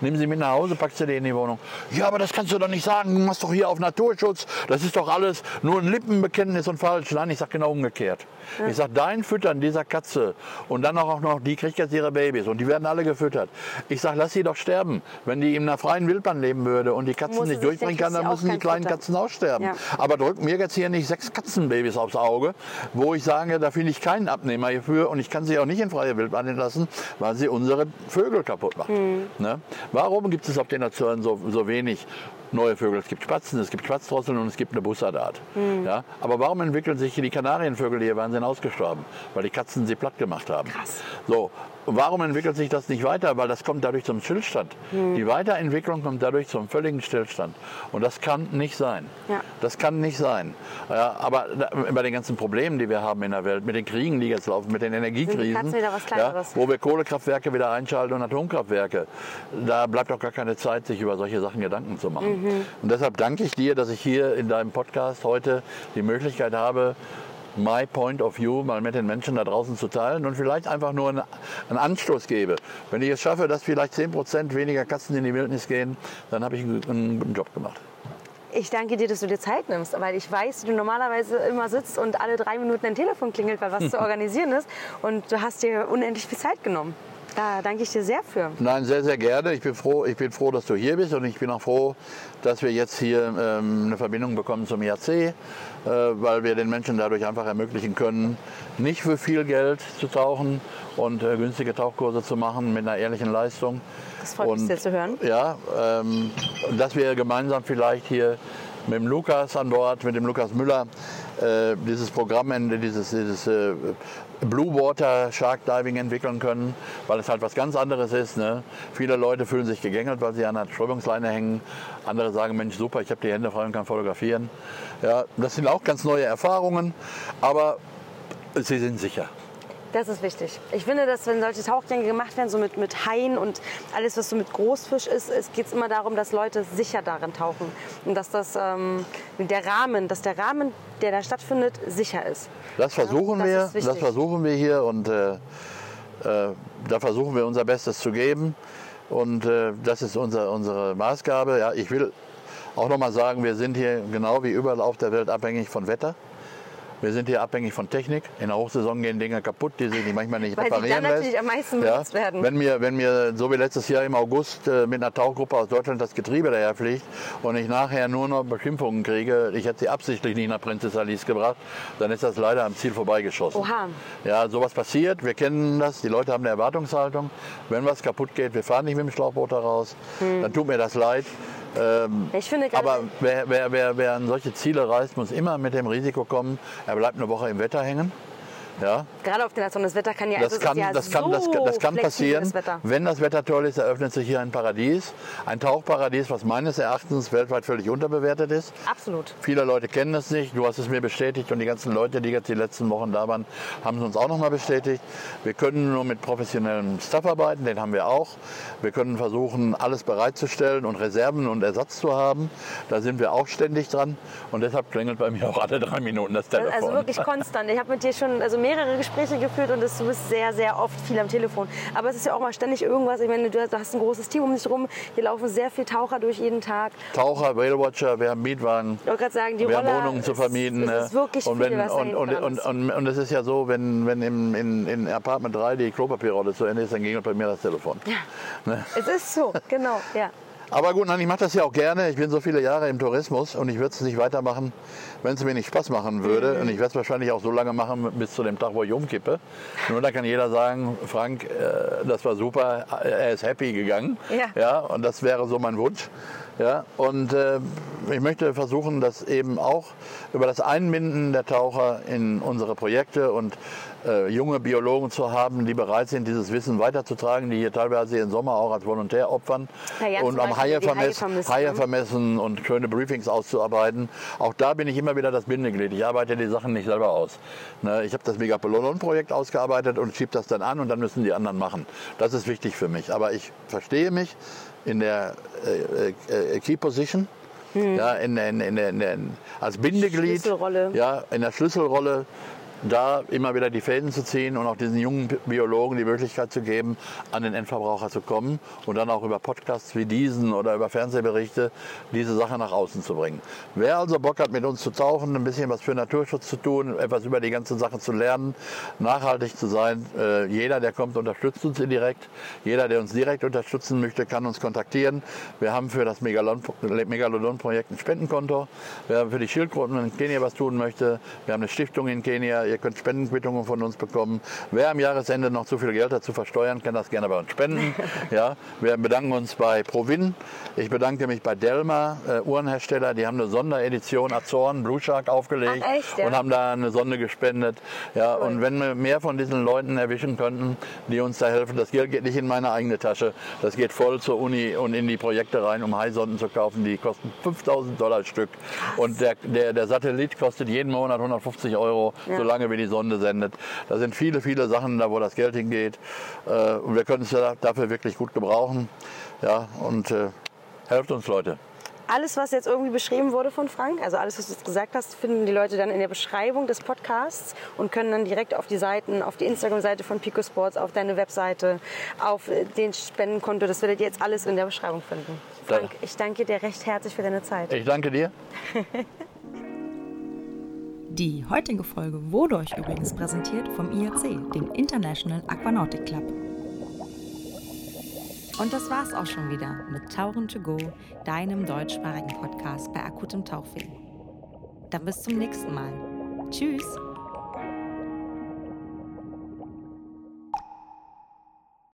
Speaker 3: Nimm sie mit nach Hause, pack sie in die Wohnung. Ja, aber das kannst du doch nicht sagen, du machst doch hier auf Naturschutz, das ist doch alles nur ein Lippenbekenntnis und falsch. Nein, ich sage genau umgekehrt. Ich sage, dein Füttern dieser Katze und dann auch noch, die kriegt jetzt ihre Babys und die werden alle gefüttert. Ich sage, lass sie doch sterben. Wenn die in einer freien Wildbahn leben würde und die Katzen
Speaker 2: Muss
Speaker 3: nicht durchbringen kann, dann
Speaker 2: ja
Speaker 3: müssen die kleinen
Speaker 2: Futter.
Speaker 3: Katzen aussterben.
Speaker 2: Ja.
Speaker 3: Aber drück mir jetzt hier nicht sechs Katzenbabys aufs Auge, wo ich sage, da finde ich keinen Abnehmer hierfür und ich kann sie auch nicht in freie Wildbahn entlassen, weil sie unsere Vögel kaputt macht.
Speaker 2: Hm.
Speaker 3: Ne? Warum gibt es auf den Azoren so, so wenig neue Vögel? Es gibt Spatzen, es gibt Spatzdrosseln und es gibt eine Bussardart.
Speaker 2: Hm.
Speaker 3: Ja? Aber warum entwickeln sich die Kanarienvögel hier? Waren sie ausgestorben, weil die Katzen sie platt gemacht haben.
Speaker 2: Krass.
Speaker 3: So, warum entwickelt sich das nicht weiter? Weil das kommt dadurch zum Stillstand.
Speaker 2: Hm.
Speaker 3: Die Weiterentwicklung kommt dadurch zum völligen Stillstand. Und das kann nicht sein.
Speaker 2: Ja.
Speaker 3: Das kann nicht sein. Ja, aber da, bei den ganzen Problemen, die wir haben in der Welt, mit den Kriegen, die jetzt laufen, mit den Energiekrisen, ja, wo wir Kohlekraftwerke wieder einschalten und Atomkraftwerke, da bleibt auch gar keine Zeit, sich über solche Sachen Gedanken zu machen.
Speaker 2: Mhm.
Speaker 3: Und deshalb danke ich dir, dass ich hier in deinem Podcast heute die Möglichkeit habe, My Point of View mal mit den Menschen da draußen zu teilen und vielleicht einfach nur einen, einen Anstoß gebe. Wenn ich es schaffe, dass vielleicht 10% weniger Katzen in die Wildnis gehen, dann habe ich einen, einen guten Job gemacht.
Speaker 2: Ich danke dir, dass du dir Zeit nimmst, weil ich weiß, du normalerweise immer sitzt und alle drei Minuten dein Telefon klingelt, weil was zu organisieren ist. Und du hast dir unendlich viel Zeit genommen. Da danke ich dir sehr für.
Speaker 3: Nein, sehr, sehr gerne. Ich bin froh, ich bin froh, dass du hier bist und ich bin auch froh, dass wir jetzt hier ähm, eine Verbindung bekommen zum IAC, äh, weil wir den Menschen dadurch einfach ermöglichen können, nicht für viel Geld zu tauchen und äh, günstige Tauchkurse zu machen mit einer ehrlichen Leistung.
Speaker 2: Das freut mich
Speaker 3: Und,
Speaker 2: sehr zu hören.
Speaker 3: Ja, ähm, dass wir gemeinsam vielleicht hier mit dem Lukas an Bord, mit dem Lukas Müller, äh, dieses Programmende, dieses, dieses äh, Blue Water Shark Diving entwickeln können, weil es halt was ganz anderes ist. Ne? Viele Leute fühlen sich gegängelt, weil sie an einer Strömungsleine hängen. Andere sagen, Mensch, super, ich habe die Hände frei und kann fotografieren. Ja, das sind auch ganz neue Erfahrungen, aber sie sind sicher.
Speaker 2: Das ist wichtig. Ich finde, dass wenn solche Tauchgänge gemacht werden, so mit, mit Haien und alles, was so mit Großfisch ist, es geht immer darum, dass Leute sicher darin tauchen. Und dass das ähm, der Rahmen, dass der Rahmen, der da stattfindet, sicher ist.
Speaker 3: Das versuchen
Speaker 2: das
Speaker 3: wir, das versuchen wir hier und äh, äh, da versuchen wir unser Bestes zu geben. Und äh, das ist unser, unsere Maßgabe. Ja, ich will auch noch mal sagen, wir sind hier genau wie überall auf der Welt abhängig von Wetter. Wir sind hier abhängig von Technik. In der Hochsaison gehen Dinge kaputt, die sich manchmal nicht
Speaker 2: Weil
Speaker 3: reparieren
Speaker 2: dann
Speaker 3: lässt.
Speaker 2: natürlich am meisten
Speaker 3: ja,
Speaker 2: werden.
Speaker 3: Wenn mir, wenn mir so wie letztes Jahr im August äh, mit einer Tauchgruppe aus Deutschland das Getriebe daherfliegt und ich nachher nur noch Beschimpfungen kriege, ich hätte sie absichtlich nicht nach Princess Alice gebracht, dann ist das leider am Ziel vorbeigeschossen.
Speaker 2: Oha.
Speaker 3: Ja, sowas passiert. Wir kennen das. Die Leute haben eine Erwartungshaltung. Wenn was kaputt geht, wir fahren nicht mit dem Schlauchboot da raus. Dann tut mir das leid. Ähm,
Speaker 2: Ich finde
Speaker 3: aber wer, wer, wer, wer an solche Ziele reist, muss immer mit dem Risiko kommen, er bleibt eine Woche im Wetter hängen. Ja,
Speaker 2: Gerade auf den Nationen, das Wetter kann ja,
Speaker 3: das
Speaker 2: also
Speaker 3: kann,
Speaker 2: ja
Speaker 3: das kann,
Speaker 2: so
Speaker 3: das, das kann passieren. Wenn das Wetter toll ist, eröffnet sich hier ein Paradies. Ein Tauchparadies, was meines Erachtens weltweit völlig unterbewertet ist.
Speaker 2: Absolut.
Speaker 3: Viele Leute kennen es nicht. Du hast es mir bestätigt und die ganzen Leute, die jetzt die letzten Wochen da waren, haben es uns auch noch mal bestätigt. Wir können nur mit professionellem Staff arbeiten, den haben wir auch. Wir können versuchen, alles bereitzustellen und Reserven und Ersatz zu haben. Da sind wir auch ständig dran und deshalb klingelt bei mir auch alle drei Minuten das Telefon.
Speaker 2: Also wirklich konstant. Ich habe mit dir schon also mehrere Gespräche geführt und das, du bist sehr, sehr oft viel am Telefon. Aber es ist ja auch mal ständig irgendwas. Ich meine, du hast ein großes Team um dich rum. Hier laufen sehr viele Taucher durch jeden Tag.
Speaker 3: Taucher, Whale-Watcher, wir haben Mietwagen.
Speaker 2: Ich wollte gerade sagen, die
Speaker 3: Wir haben Wohnungen zu vermieten.
Speaker 2: Es ist
Speaker 3: ne?
Speaker 2: wirklich
Speaker 3: und,
Speaker 2: viel,
Speaker 3: wenn,
Speaker 2: was da
Speaker 3: und, und, und, und, und es ist ja so, wenn, wenn im, in, in Apartment 3 die Klopapierrolle zu Ende ist, dann ging bei mir das Telefon. Ne?
Speaker 2: Es ist so, genau, ja.
Speaker 3: Aber gut, nein, ich mache das ja auch gerne. Ich bin so viele Jahre im Tourismus und ich würde es nicht weitermachen, wenn es mir nicht Spaß machen würde.
Speaker 2: Mhm.
Speaker 3: Und ich werde es wahrscheinlich auch so lange machen bis zu dem Tag, wo ich umkippe. Nur da kann jeder sagen, Frank, äh, das war super, er ist happy gegangen.
Speaker 2: Ja.
Speaker 3: ja und das wäre so mein Wunsch. Ja, und äh, ich möchte versuchen, das eben auch über das Einbinden der Taucher in unsere Projekte und äh, junge Biologen zu haben, die bereit sind, dieses Wissen weiterzutragen, die hier teilweise ihren Sommer auch als Volontär opfern
Speaker 2: Ja,
Speaker 3: und am Haie,
Speaker 2: die Haie
Speaker 3: vermessen,
Speaker 2: vermissen,
Speaker 3: Haie
Speaker 2: ne?
Speaker 3: vermessen und schöne Briefings auszuarbeiten. Auch da bin ich immer wieder das Bindeglied. Ich arbeite die Sachen nicht selber aus. Ne, ich habe das Megapolon-Projekt ausgearbeitet und schiebe das dann an und dann müssen die anderen machen. Das ist wichtig für mich. Aber ich verstehe mich in der äh, äh, Key Position. Ja, in, in, in, in, als Bindeglied, ja, in der Schlüsselrolle, da immer wieder die Fäden zu ziehen und auch diesen jungen Biologen die Möglichkeit zu geben, an den Endverbraucher zu kommen und dann auch über Podcasts wie diesen oder über Fernsehberichte diese Sache nach außen zu bringen. Wer also Bock hat, mit uns zu tauchen, ein bisschen was für Naturschutz zu tun, etwas über die ganze Sache zu lernen, nachhaltig zu sein, äh, jeder, der kommt, unterstützt uns indirekt. Jeder, der uns direkt unterstützen möchte, kann uns kontaktieren. Wir haben für das Megalodon-Projekt ein Spendenkonto. Wer für die Schildkröten in Kenia was tun möchte, wir haben eine Stiftung in Kenia. Ihr könnt Spendenquittungen von uns bekommen. Wer am Jahresende noch zu viel Geld hat zu versteuern, kann das gerne bei uns spenden. ja, wir bedanken uns bei Provin. Ich bedanke mich bei Delma, äh, Uhrenhersteller. Die haben eine Sonderedition Azoren Blue Shark aufgelegt
Speaker 2: Ach, echt, ja?
Speaker 3: und haben da eine Sonde gespendet. Ja, und wenn wir mehr von diesen Leuten erwischen könnten, die uns da helfen, das Geld geht nicht in meine eigene Tasche, das geht voll zur Uni und in die Projekte rein, um Haisonden zu kaufen. Die kosten 5000 Dollar Stück. Und der, der, der Satellit kostet jeden Monat 150 Euro, solange wie die Sonde sendet. Da sind viele, viele Sachen da, wo das Geld hingeht. Äh, Und wir können es ja dafür wirklich gut gebrauchen. Ja, und äh, helft uns, Leute.
Speaker 2: Alles, was jetzt irgendwie beschrieben wurde von Frank, also alles, was du jetzt gesagt hast, finden die Leute dann in der Beschreibung des Podcasts und können dann direkt auf die Seiten, auf die Instagram-Seite von Pico Sports, auf deine Webseite, auf äh, den Spendenkonto, das werdet ihr jetzt alles in der Beschreibung finden. Frank, ich danke dir recht herzlich für deine Zeit.
Speaker 3: Ich danke dir.
Speaker 1: Die heutige Folge wurde euch übrigens präsentiert vom IAC, dem International Aquanautic Club. Und das war's auch schon wieder mit Tauchen to go, deinem deutschsprachigen Podcast bei akutem Tauchweh. Dann bis zum nächsten Mal. Tschüss!